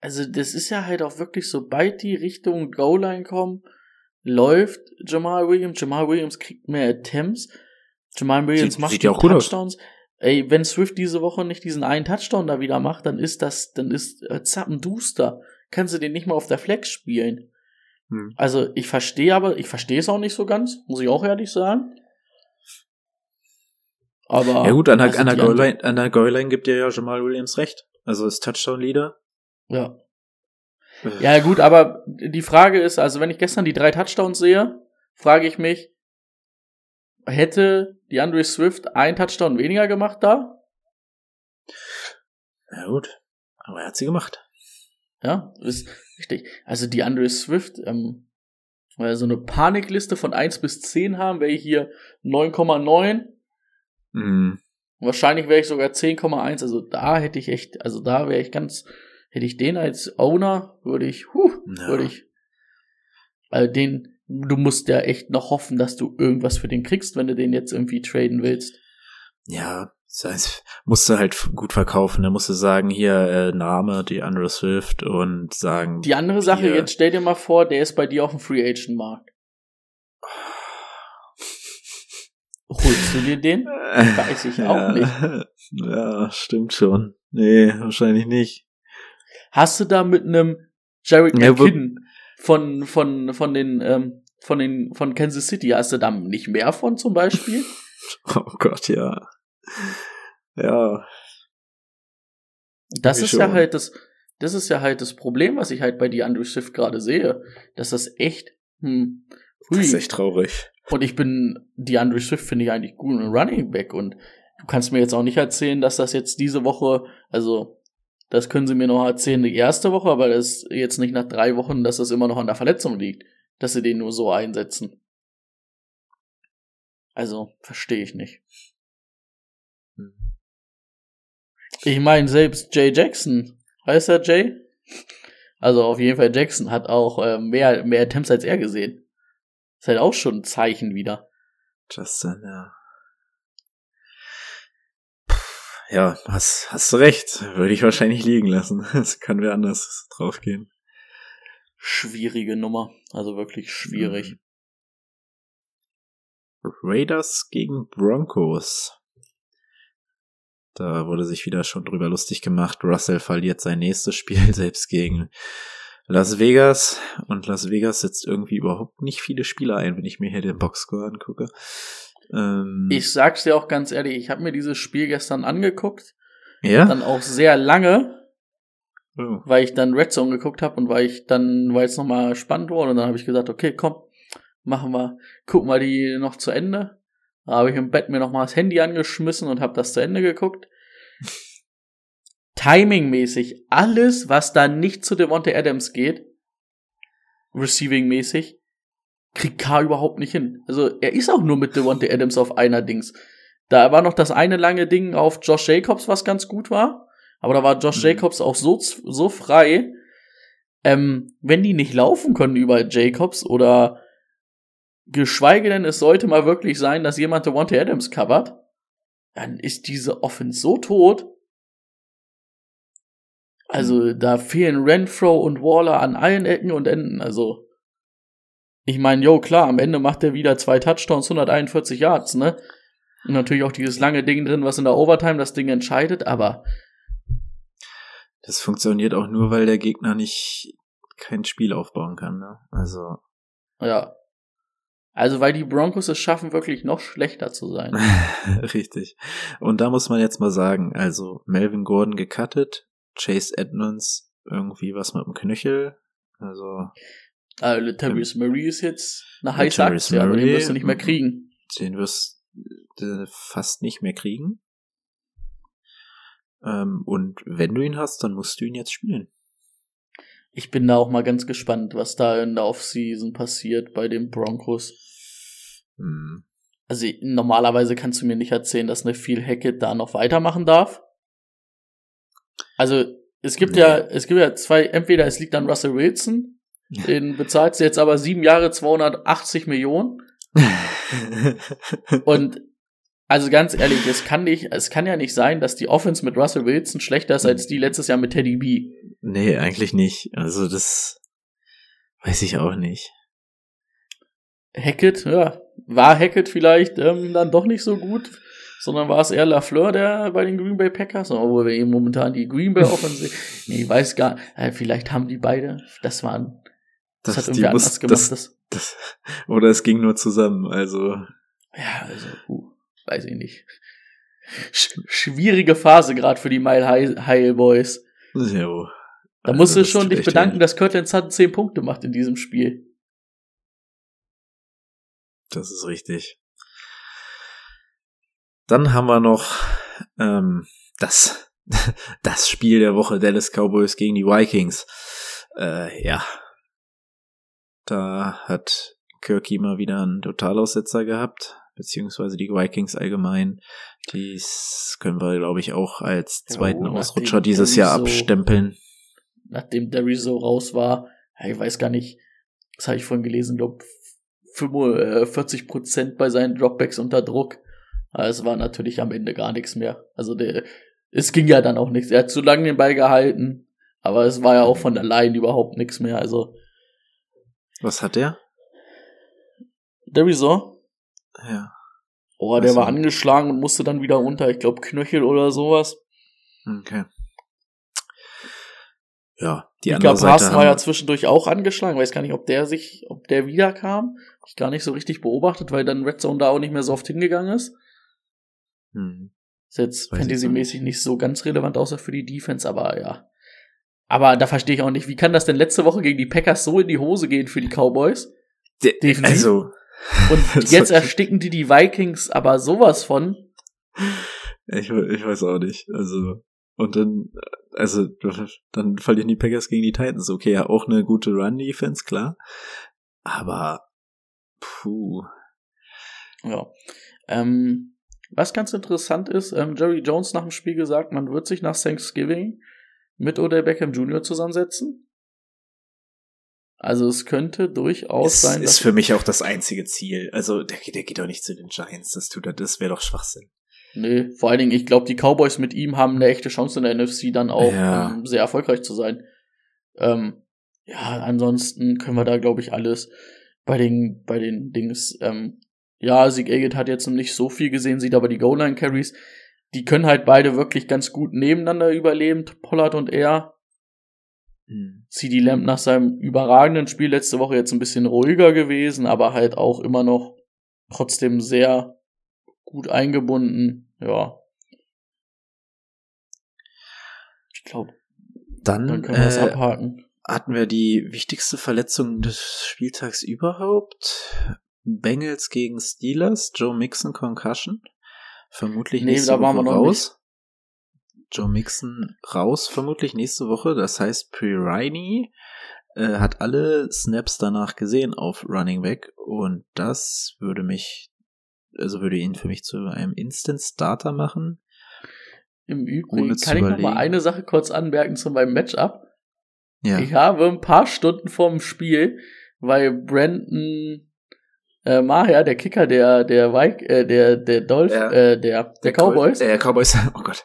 Also, das ist ja halt auch wirklich, sobald die Richtung Goal-Line kommen, läuft Jamal Williams. Jamal Williams kriegt mehr Attempts. Jamal Williams Sieht- macht sieht die ja auch gut aus. Touchdowns. Ey, wenn Swift diese Woche nicht diesen einen Touchdown da wieder macht, dann ist das, dann ist äh, Zappenduster. Kannst du den nicht mal auf der Flex spielen. Hm. Also, ich verstehe aber, ich verstehe es auch nicht so ganz, muss ich auch ehrlich sagen. Aber. Ja gut, an der, also an der Goal-Line, an der Goal-Line gibt dir ja Jamal Williams recht. Also ist Touchdown-Leader. Ja. Ja, gut, aber die Frage ist, also wenn ich gestern die drei Touchdowns sehe, frage ich mich, hätte die Andre Swift ein Touchdown weniger gemacht da? Ja gut, aber er hat sie gemacht. Ja, ist richtig. Also die Andre Swift, ähm, weil so eine Panikliste von 1 bis 10 haben, wäre ich hier 9,9. Mhm. Wahrscheinlich wäre ich sogar 10,1. Also da hätte ich echt, also da wäre ich ganz, hätte ich den als Owner, würde ich, huh, Ja. würde ich Weil den, du musst ja echt noch hoffen, dass du irgendwas für den kriegst, wenn du den jetzt irgendwie traden willst. Ja, das heißt, musst du halt gut verkaufen. Da musst du sagen, hier äh, Name, die Andrew Swift und sagen. Die andere Sache, hier- jetzt stell dir mal vor, der ist bei dir auf dem Free Agent Markt. Holst du dir den? Weiß ich auch ja, nicht. Ja, stimmt schon. Nee, wahrscheinlich nicht. Hast du da mit einem Jared wo- McKinnon von, von, von den, ähm, von den, von Kansas City, hast du da nicht mehr von zum Beispiel? Oh Gott, ja. Ja, Das ist ja schon. halt das, das ist ja halt das Problem, was ich halt bei die Andrew Swift gerade sehe. Dass das echt, hm, hui. das ist echt traurig. Und ich bin, die Andrew Swift finde ich eigentlich gut im Running Back und du kannst mir jetzt auch nicht erzählen, dass das jetzt diese Woche, also, das können sie mir noch erzählen, die erste Woche, aber das ist jetzt nicht nach drei Wochen, dass das immer noch an der Verletzung liegt, dass sie den nur so einsetzen. Also, verstehe ich nicht. Hm. Ich meine, selbst Jay Jackson, heißt er Jay? Also auf jeden Fall Jackson hat auch äh, mehr, mehr Attempts als er gesehen. Ist halt auch schon ein Zeichen wieder. Justin, ja. Puh, Ja, hast, hast du recht. Würde ich wahrscheinlich liegen lassen. Es kann wer anders draufgehen. Schwierige Nummer. Also wirklich schwierig. Raiders gegen Broncos. Da wurde sich wieder schon drüber lustig gemacht. Russell verliert sein nächstes Spiel selbst gegen Las Vegas. Und Las Vegas setzt irgendwie überhaupt nicht viele Spieler ein, wenn ich mir hier den Boxscore angucke. Ähm, Ich sag's dir auch ganz ehrlich, ich habe mir dieses Spiel gestern angeguckt. ja? Dann auch sehr lange, Oh. weil ich dann Red Zone geguckt habe und weil ich dann, weil es nochmal spannend wurde. Und dann habe ich gesagt, okay, komm, machen wir, gucken wir die noch zu Ende. Da habe ich im Bett mir nochmal das Handy angeschmissen und habe das zu Ende geguckt. Timing-mäßig, alles, was da nicht zu Devontae Adams geht, Receiving-mäßig, kriegt K überhaupt nicht hin. Also er ist auch nur mit Devontae Adams auf einer Dings. Da war noch das eine lange Ding auf Josh Jacobs, was ganz gut war. Aber da war Josh Mhm. Jacobs auch so, so frei. Ähm, wenn die nicht laufen können über Jacobs oder geschweige denn, es sollte mal wirklich sein, dass jemand Devontae Adams covert, dann ist diese Offense so tot. Also da fehlen Renfro und Waller an allen Ecken und Enden. Also ich meine, jo klar, am Ende macht er wieder zwei Touchdowns, 141 Yards, ne? Und natürlich auch dieses lange Ding drin, was in der Overtime das Ding entscheidet, aber Das funktioniert auch nur, weil der Gegner nicht kein Spiel aufbauen kann. Ne? Also ja. Also weil die Broncos es schaffen, wirklich noch schlechter zu sein. richtig. Und da muss man jetzt mal sagen, also Melvin Gordon gecuttet, Chase Edmonds irgendwie was mit dem Knöchel. Also Also Latavius Murray ist jetzt eine heiße Aktie, aber den Murray, wirst du nicht mehr mhm. kriegen. den wirst du fast nicht mehr kriegen. Ähm, und wenn du ihn hast, dann musst du ihn jetzt spielen. Ich bin da auch mal ganz gespannt, was da in der Offseason passiert bei den Broncos. Hm. Also normalerweise kannst du mir nicht erzählen, dass eine Phil Hackett da noch weitermachen darf. Also es gibt Nee. ja, es gibt ja zwei, entweder es liegt an Russell Wilson, den bezahlst du jetzt aber sieben Jahre 280 Millionen. Und also ganz ehrlich, es kann nicht, es kann ja nicht sein, dass die Offense mit Russell Wilson schlechter ist als die letztes Jahr mit Teddy B. nee, eigentlich nicht. Also das weiß ich auch nicht. Hackett, ja, war Hackett vielleicht ähm, dann doch nicht so gut, sondern war es eher Lafleur, der bei den Green Bay Packers, obwohl wir eben momentan die Green Bay Offensive, nee, ich weiß gar, äh, vielleicht haben die beide, das waren, das, hat irgendwie muss- anders gemacht, das, das, das, oder es ging nur zusammen. Also ja, also, uh, weiß ich nicht. Sch schwierige Phase gerade für die Mile High, High Boys. jo. Da Also, musst du das schon dich bedanken, weh. dass Kirtland Sutton 10 Punkte macht in diesem Spiel. Das ist richtig. Dann haben wir noch ähm, das, das Spiel der Woche Dallas Cowboys gegen die Vikings. Äh, ja. Da hat Kirky mal wieder einen Totalaussetzer gehabt, beziehungsweise die Vikings allgemein. Dies können wir, glaube ich, auch als zweiten nachdem Ausrutscher dieses Jahr Derry so- abstempeln. Nachdem Derry so raus war, ja, ich weiß gar nicht, das habe ich vorhin gelesen, glaube 40 Prozent bei seinen Dropbacks unter Druck. Aber es war natürlich am Ende gar nichts mehr. Also der, es ging ja dann auch nichts. Er hat zu lange den Ball gehalten, aber es war ja auch von Line überhaupt nichts mehr. Also Was hat der? der Resort, Ja. oh, der Also- war angeschlagen und musste dann wieder runter. Ich glaube Knöchel oder sowas. Okay. Ja, die Die andere Mika Seite war ja zwischendurch auch angeschlagen. Weiß gar nicht, ob der sich, ob der wiederkam. Ich gar nicht so richtig beobachtet, weil dann Red Zone da auch nicht mehr so oft hingegangen ist. hm. Ist jetzt fantasymäßig nicht so ganz relevant, außer für die Defense, aber ja. Aber da verstehe ich auch nicht, wie kann das denn letzte Woche gegen die Packers so in die Hose gehen für die Cowboys? De- definitiv. Also, Und jetzt ersticken die die Vikings aber sowas von. ich, ich weiß auch nicht. Also, und dann, also, dann verlieren die Packers gegen die Titans. Okay, ja, auch eine gute Run-Defense, klar. Aber, puh. Ja. Ähm, was ganz interessant ist, ähm, Jerry Jones nach dem Spiel gesagt, man wird sich nach Thanksgiving mit Odell Beckham Jr. zusammensetzen. Also es könnte durchaus Ist, sein, ist für mich auch das einzige Ziel. Also, der, geht- der geht doch nicht zu den Giants. Das tut er, das wäre doch Schwachsinn. Nee, vor allen Dingen, ich glaube, die Cowboys mit ihm haben eine echte Chance in der NFC dann auch Ja. ähm, sehr erfolgreich zu sein. Ähm, ja, ansonsten können wir da, glaube ich, alles bei den, bei den Dings, ähm, ja, Sieg Agate hat jetzt noch nicht so viel gesehen, sieht aber die Goal-Line-Carries, die können halt beide wirklich ganz gut nebeneinander überleben, Pollard und er. Hm. CD Lamb nach seinem überragenden Spiel letzte Woche jetzt ein bisschen ruhiger gewesen, aber halt auch immer noch trotzdem sehr gut eingebunden. Ja. Ich glaube, Dann, dann können wir das äh, abhaken. hatten wir die wichtigste Verletzung des Spieltags überhaupt. Bengals gegen Steelers, Joe Mixon Concussion. Vermutlich Nee, nächste da waren Woche raus. Joe Mixon raus, vermutlich nächste Woche. Das heißt, Pirani äh, hat alle Snaps danach gesehen auf Running Back und das würde mich, also würde ihn für mich zu einem Instant Starter machen. Im Übrigen kann ich noch mal eine Sache kurz anmerken zu meinem Matchup. Ja. Ich habe ein paar Stunden vorm Spiel, weil Brandon äh, Maher, der Kicker der der Vik äh, der der Dolph Ja. äh, der der Cowboys, Der Cowboys, oh Gott.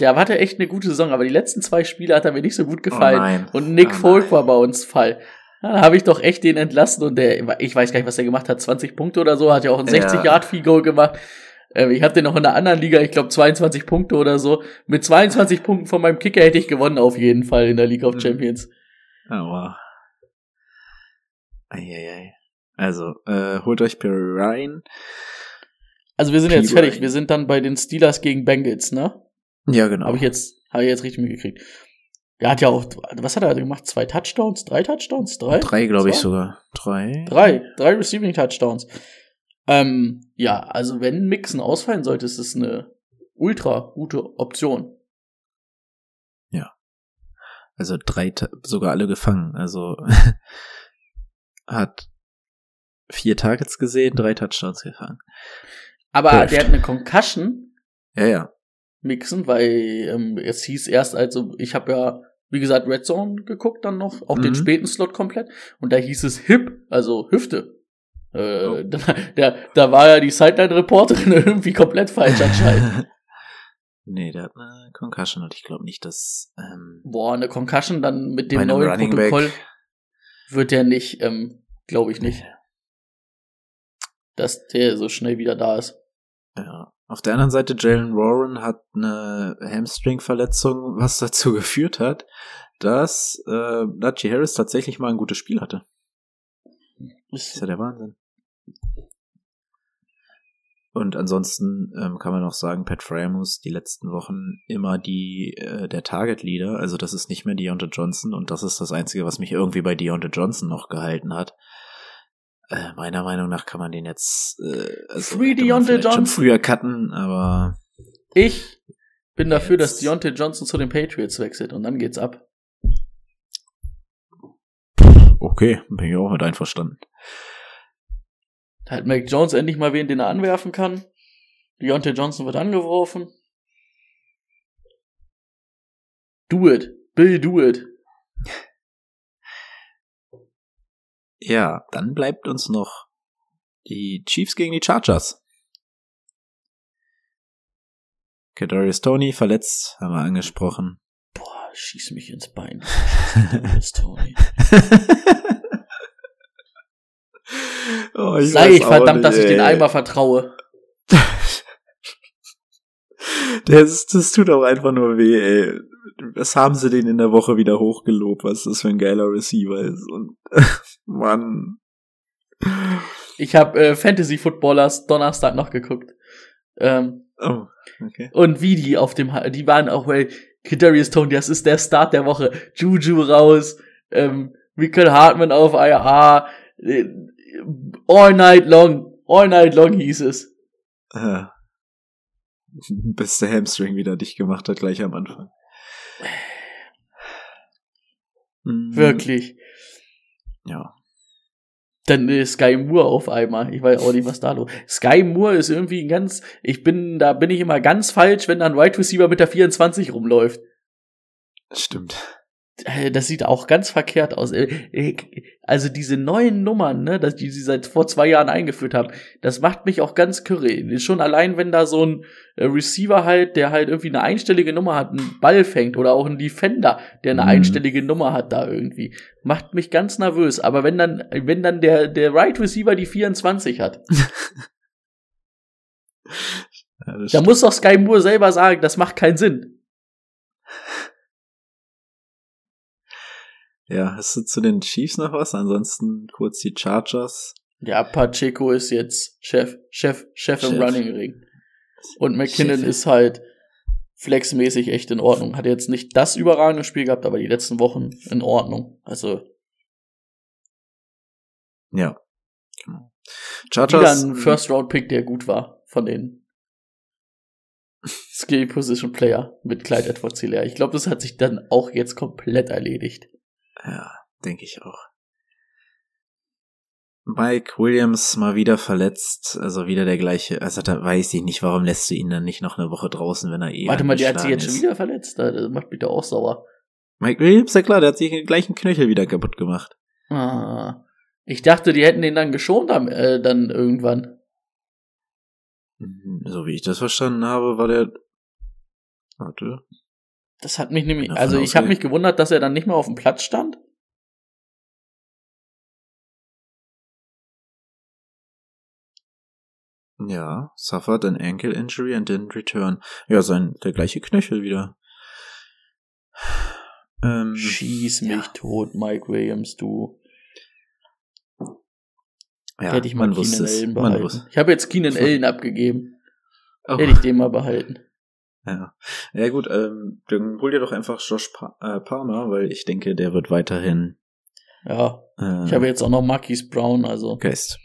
der hatte echt eine gute Saison, aber die letzten zwei Spiele hat er mir nicht so gut gefallen. Oh nein. Und Nick Oh Folk war bei uns Fall. Ja, Da habe ich doch echt den entlassen und der, ich weiß gar nicht, was er gemacht hat, 20 Punkte oder so, hat ja auch ein Ja. 60-Yard-Field-Goal gemacht. Ähm, Ich habe den noch in einer anderen Liga, ich glaube 22 Punkte oder so. Mit 22 Punkten von meinem Kicker hätte ich gewonnen auf jeden Fall in der League of Mhm. Champions. Aua. Eieiei. Also, äh, holt euch Perrine. Also wir sind jetzt P. fertig, Ryan. wir sind dann bei den Steelers gegen Bengals, ne? Ja, genau. Habe ich jetzt, habe ich jetzt richtig mitgekriegt. Er hat ja auch, was hat er gemacht? Zwei Touchdowns? Drei Touchdowns? Drei? Drei, glaube ich sogar. Drei? Drei, drei Receiving Touchdowns. Ähm, ja, also wenn Mixen ausfallen sollte, ist es eine ultra gute Option. Also drei, sogar alle gefangen. Also hat vier Targets gesehen, drei Touchdowns gefangen. Aber Läuft. der hat eine Concussion, Ja, ja. Mixen, weil ähm, es hieß erst, also ich habe ja, wie gesagt, Red Zone geguckt dann noch, auf den Mhm. späten Slot komplett. Und da hieß es Hip, also Hüfte. Äh, Oh. da, da, da war ja die Sideline-Reporterin irgendwie komplett falsch anscheinend. nee, der hat eine Concussion und ich glaube nicht, dass ähm, Boah, eine Concussion dann mit dem neuen Running Protokoll Back. wird der nicht, ähm, glaube ich nicht, dass der so schnell wieder da ist. Ja. Auf der anderen Seite, Jalen Warren hat eine Hamstring-Verletzung, was dazu geführt hat, dass äh, Najee Harris tatsächlich mal ein gutes Spiel hatte. Das ist ja der Wahnsinn. Und ansonsten ähm, kann man noch sagen, Pat Framus die letzten Wochen immer die äh, der Target Leader, also das ist nicht mehr Deontay Johnson und das ist das einzige, was mich irgendwie bei Deontay Johnson noch gehalten hat. Äh, meiner Meinung nach kann man den jetzt äh, also Free Deontay Johnson. früher cutten, aber Ich bin dafür, dass. Deontay Johnson zu den Patriots wechselt und dann geht's ab. okay, bin ich auch mit einverstanden. Da hat Mac Jones endlich mal wen, den er anwerfen kann. Deontay Johnson wird angeworfen. Do it. Bill, do it. Ja, dann bleibt uns noch die Chiefs gegen die Chargers. Kadarius Tony verletzt, haben wir angesprochen. Boah, schieß mich ins Bein. Kadarius Tony. oh, ich Sei ich verdammt, nicht, dass ich den. Eimer vertraue. Das, das tut auch einfach nur weh, ey. Was haben sie den in der Woche wieder hochgelobt, was das für ein geiler Receiver ist. Und Mann. Ich habe äh, Fantasy Footballers Donnerstag noch geguckt. Ähm, Oh, okay. und wie die auf dem, die waren auch, ey, Kadarius Tony, das ist der Start der Woche. Juju raus, ähm, Michael Hartman auf IR, äh, all night long, all night long hieß es. Ja. Bis der Hamstring wieder dicht gemacht hat, gleich am Anfang. Mhm. Wirklich. Ja. Dann äh, Sky Moore auf einmal. Ich weiß auch nicht, was da los. Sky Moore ist irgendwie ein ganz, ich bin, da bin ich immer ganz falsch, wenn da ein Wide Receiver mit der 24 rumläuft. Stimmt. Äh, Das sieht auch ganz verkehrt aus. Äh, äh, Also diese neuen Nummern, ne, dass die sie seit vor zwei Jahren eingeführt haben, das macht mich auch ganz curry. Schon allein, wenn da so ein Receiver halt, der halt irgendwie eine einstellige Nummer hat, einen Ball fängt oder auch ein Defender, der eine Mhm. einstellige Nummer hat da irgendwie, macht mich ganz nervös. Aber wenn dann, wenn dann der der Right Receiver die 24 hat, Ja, da muss doch Sky Moore selber sagen, das macht keinen Sinn. Ja, hast du zu den Chiefs noch was? Ansonsten kurz die Chargers. Ja, Pacheco ist jetzt Chef, Chef, Chef, im Chef. Running Ring. Und McKinnon Chef. ist halt flexmäßig echt in Ordnung. Hat jetzt nicht das überragende Spiel gehabt, aber die letzten Wochen in Ordnung. Also Ja. Genau. wieder Chargers. ein First-Round-Pick, der gut war von den Skill-Position-Player mit Clyde edwards hilaire Ich glaube, das hat sich dann auch jetzt komplett erledigt. Ja, denke ich auch. Mike Williams mal wieder verletzt, also wieder der gleiche. Also da weiß ich nicht, warum lässt du ihn dann nicht noch eine Woche draußen, wenn er eh Warte mal, der hat sich jetzt schon wieder verletzt. Das macht mich doch auch sauer. Mike Williams, ja klar, der hat sich den gleichen Knöchel wieder kaputt gemacht. Ah. Ich dachte, die hätten den dann geschont am, äh, dann irgendwann. Mhm, So wie ich das verstanden habe, war der. Warte. Das hat mich nämlich, also ich habe mich gewundert, dass er dann nicht mehr auf dem Platz stand. Ja, suffered an ankle injury and didn't return. Ja, sein der gleiche Knöchel wieder. Ähm, Schieß mich ja. tot, Mike Williams, du. ja, Hätte ich mal Keenan. Allen behalten. Ich habe jetzt Keenan Allen abgegeben. Oh. Hätte ich den mal behalten. Ja. ja gut, ähm, dann hol dir doch einfach Josh pa äh, Palmer, weil ich denke, der wird weiterhin Ja, äh, ich habe jetzt auch noch Marquis Brown, also Geist.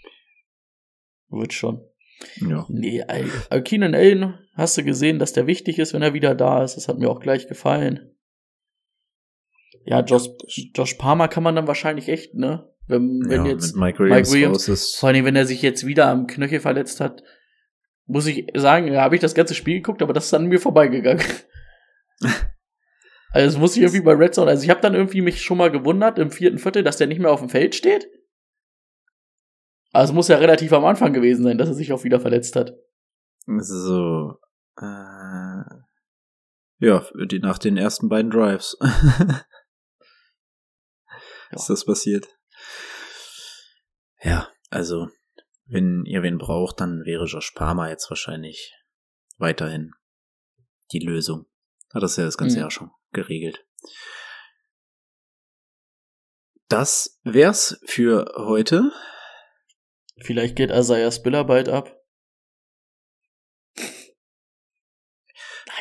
wird schon. Ja. Nee, aber Keenan Allen, hast du gesehen, dass der wichtig ist, wenn er wieder da ist? Das hat mir auch gleich gefallen. Ja, Josh, Josh Palmer kann man dann wahrscheinlich echt, ne? Wenn, wenn ja, jetzt Mike Williams, Mike Williams raus ist. Vor allem, wenn er sich jetzt wieder am Knöchel verletzt hat, muss ich sagen, da habe ich das ganze Spiel geguckt, aber das ist an mir vorbeigegangen. also das muss ich irgendwie bei Red Zone, also ich habe dann irgendwie mich schon mal gewundert im vierten Viertel, dass der nicht mehr auf dem Feld steht. Also es muss ja relativ am Anfang gewesen sein, dass er sich auch wieder verletzt hat. So, äh, ja, die, nach den ersten beiden Drives ist das passiert. Ja, also, wenn ihr wen braucht, dann wäre Josh Palmer jetzt wahrscheinlich weiterhin die Lösung. Hat das ja das ganze Mhm. Jahr schon geregelt. Das wär's für heute. Vielleicht geht Isaiah Spiller bald ab.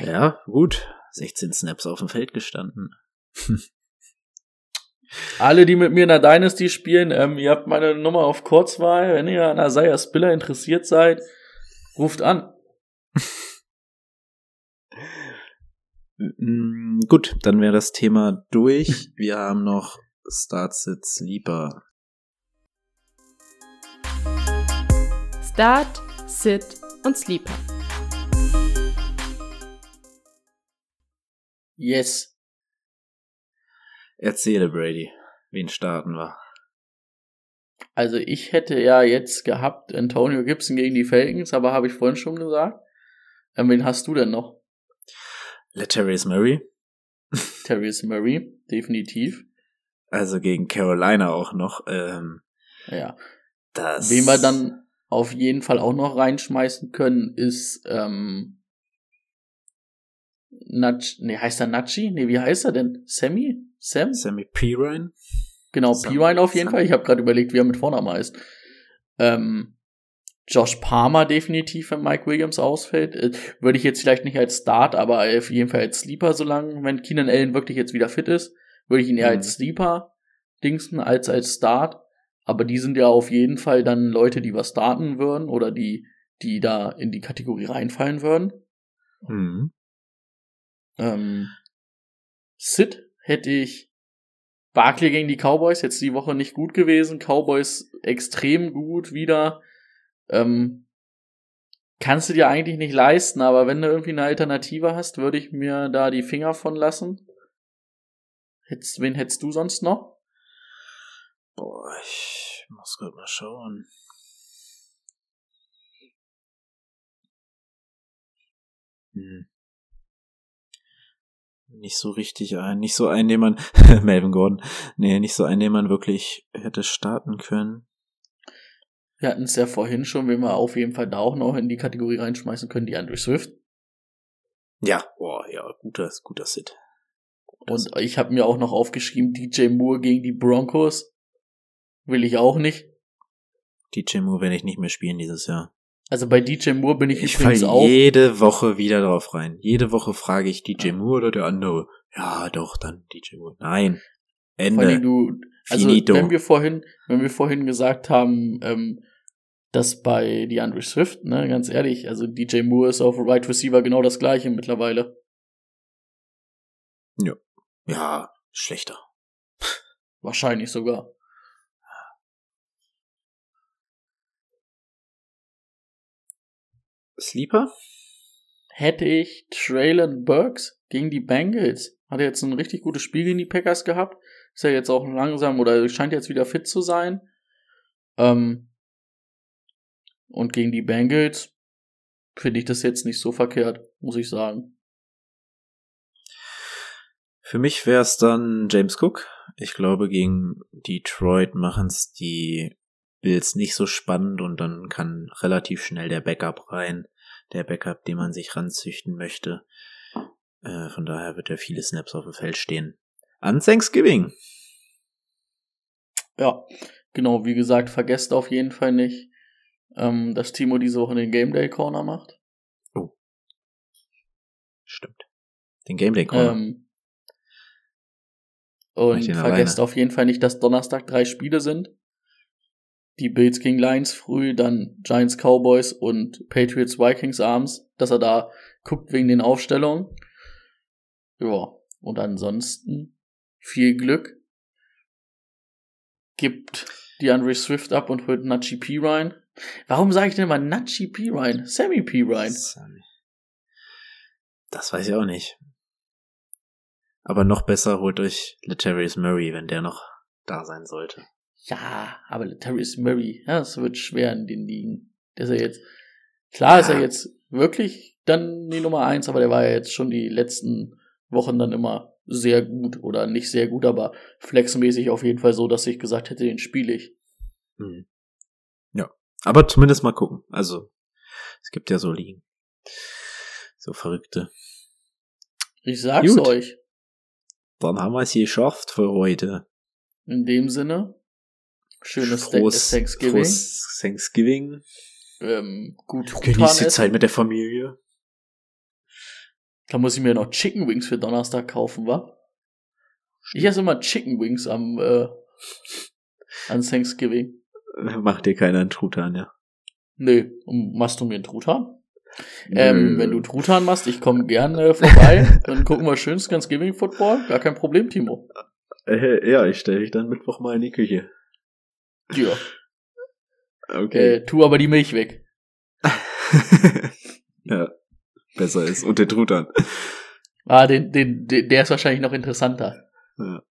Ja, gut. 16 Snaps auf dem Feld gestanden. Alle, die mit mir in der Dynasty spielen, ähm, ihr habt meine Nummer auf Kurzwahl. Wenn ihr an Isaiah Spiller interessiert seid, ruft an. Mm, Gut, dann wäre das Thema durch. Wir haben noch Start Sit Sleeper. Start, Sit und Sleeper. Yes. Erzähle, Brady. Wen starten wir? Also ich hätte ja jetzt gehabt Antonio Gibson gegen die Falcons, aber habe ich vorhin schon gesagt. Ähm, wen hast du denn noch? Letterius Murray. Terrius Murray, definitiv. Also gegen Carolina auch noch. Ähm, Ja. das Wen wir dann auf jeden Fall auch noch reinschmeißen können, ist ähm, Nach nee, heißt er Nachi? Nee, wie heißt er denn? Sammy? Sam? Sammy Pirine. Genau, Sam- Pirine auf jeden Sam- Fall. Ich habe gerade überlegt, wie er mit Vornamen heißt. Ähm, Josh Palmer definitiv, wenn Mike Williams ausfällt. Äh, Würde ich jetzt vielleicht nicht als Start, aber auf jeden Fall als Sleeper, solange, wenn Keenan Allen wirklich jetzt wieder fit ist, würde ich ihn eher Mhm. als Sleeper dingsen als als Start. Aber die sind ja auf jeden Fall dann Leute, die was starten würden oder die, die da in die Kategorie reinfallen würden. Mhm. Ähm, Sid hätte ich Barkley gegen die Cowboys, jetzt die Woche nicht gut gewesen. Cowboys extrem gut wieder. Ähm, kannst du dir eigentlich nicht leisten, aber wenn du irgendwie eine Alternative hast, würde ich mir da die Finger von lassen. Hättest, wen hättest du sonst noch? Boah, ich muss gerade mal schauen. Hm. Nicht so richtig ein, nicht so ein, den man, Melvin Gordon, nee, nicht so ein, den man wirklich hätte starten können. Wir hatten es ja vorhin schon, wenn wir auf jeden Fall da auch noch in die Kategorie reinschmeißen können, die Andrew Swift. Ja, boah, ja, guter, guter Sit. Und ich habe mir auch noch aufgeschrieben, DJ Moore gegen die Broncos. Will ich auch nicht. DJ Moore werde ich nicht mehr spielen dieses Jahr. Also bei DJ Moore bin ich, Ich übrigens falle auch. jede Woche wieder drauf rein. Jede Woche frage ich DJ Moore oder der andere. Ja, doch, dann DJ Moore. Nein. Vor allem Ende. du, also Finito. wenn wir vorhin, wenn wir vorhin gesagt haben, ähm, dass bei die Andrew Swift, ne, ganz ehrlich, also DJ Moore ist auf Right Receiver genau das gleiche mittlerweile. Ja, schlechter. Wahrscheinlich sogar. Sleeper? Hätte ich Traylon Burks gegen die Bengals, hat er jetzt ein richtig gutes Spiel gegen die Packers gehabt, ist er jetzt auch langsam oder scheint jetzt wieder fit zu sein. Ähm, und gegen die Bengals finde ich das jetzt nicht so verkehrt, muss ich sagen. Für mich wäre es dann James Cook. Ich glaube, gegen Detroit machen es die Bills nicht so spannend und dann kann relativ schnell der Backup rein. Der Backup, den man sich ranzüchten möchte. Äh, von daher wird er viele Snaps auf dem Feld stehen. An Thanksgiving. Ja, genau, wie gesagt, vergesst auf jeden Fall nicht, ähm, dass Timo diese Woche den Game Day Corner macht. Stimmt. Den Gameplay Corner. Ähm, und vergesst alleine. auf jeden Fall nicht, dass Donnerstag drei Spiele sind. Die Bills gegen Lions früh, dann Giants Cowboys und Patriots Vikings abends, dass er da guckt wegen den Aufstellungen. Ja, und ansonsten viel Glück. Gibt die Andre Swift ab und holt Nachi P. Ryan. Warum sage ich denn mal Nachi P. Ryan? Sammy P. Ryan. Das weiß ich auch nicht. Aber noch besser holt euch Letarius Murray, wenn der noch da sein sollte. Ja, aber Terrence Murray, ja, es wird schwer in den Ligen. Der ist ja jetzt, klar ist er Ja. jetzt wirklich dann die Nummer eins, aber der war ja jetzt schon die letzten Wochen dann immer sehr gut oder nicht sehr gut, aber flexmäßig auf jeden Fall so, dass ich gesagt hätte, den spiele ich. Hm. Ja. Aber zumindest mal gucken. Also, es gibt ja so Ligen. So verrückte. Ich sag's Gut. euch. Dann haben wir es geschafft für heute. In dem Sinne, schönes Frohes, Thanksgiving. frohes Thanksgiving. Ähm, gut Genießt die essen. Zeit mit der Familie. Da muss ich mir noch Chicken Wings für Donnerstag kaufen, wa? Ich esse immer Chicken Wings am, äh, an Thanksgiving. Macht dir keiner einen Truthahn, ja. Nö, machst du mir einen Truthahn? Ähm, wenn du Truthahn machst, ich komme gerne vorbei. dann gucken wir schön Thanksgiving Football. Gar kein Problem, Timo. Äh, ja, ich stelle dich dann Mittwoch mal in die Küche. Ja. Okay. Äh, tu aber die Milch weg. ja, besser ist. Und der Truthahn. Ah, den, den, den, der ist wahrscheinlich noch interessanter. Ja.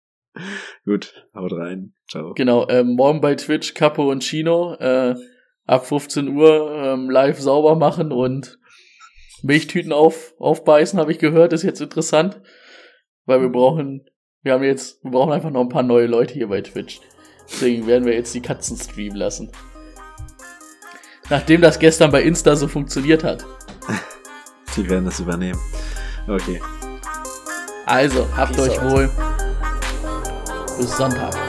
Gut, haut rein. Ciao. Genau, ähm, morgen bei Twitch Capo und Chino. Äh, ab 15 Uhr ähm, live sauber machen und Milchtüten auf, aufbeißen, habe ich gehört. Ist jetzt interessant. Weil wir brauchen, wir haben jetzt, wir brauchen einfach noch ein paar neue Leute hier bei Twitch. Deswegen werden wir jetzt die Katzen streamen lassen. Nachdem das gestern bei Insta so funktioniert hat. Die werden das übernehmen. Okay. Also, habt Peace euch out. wohl. Bis Sonntag.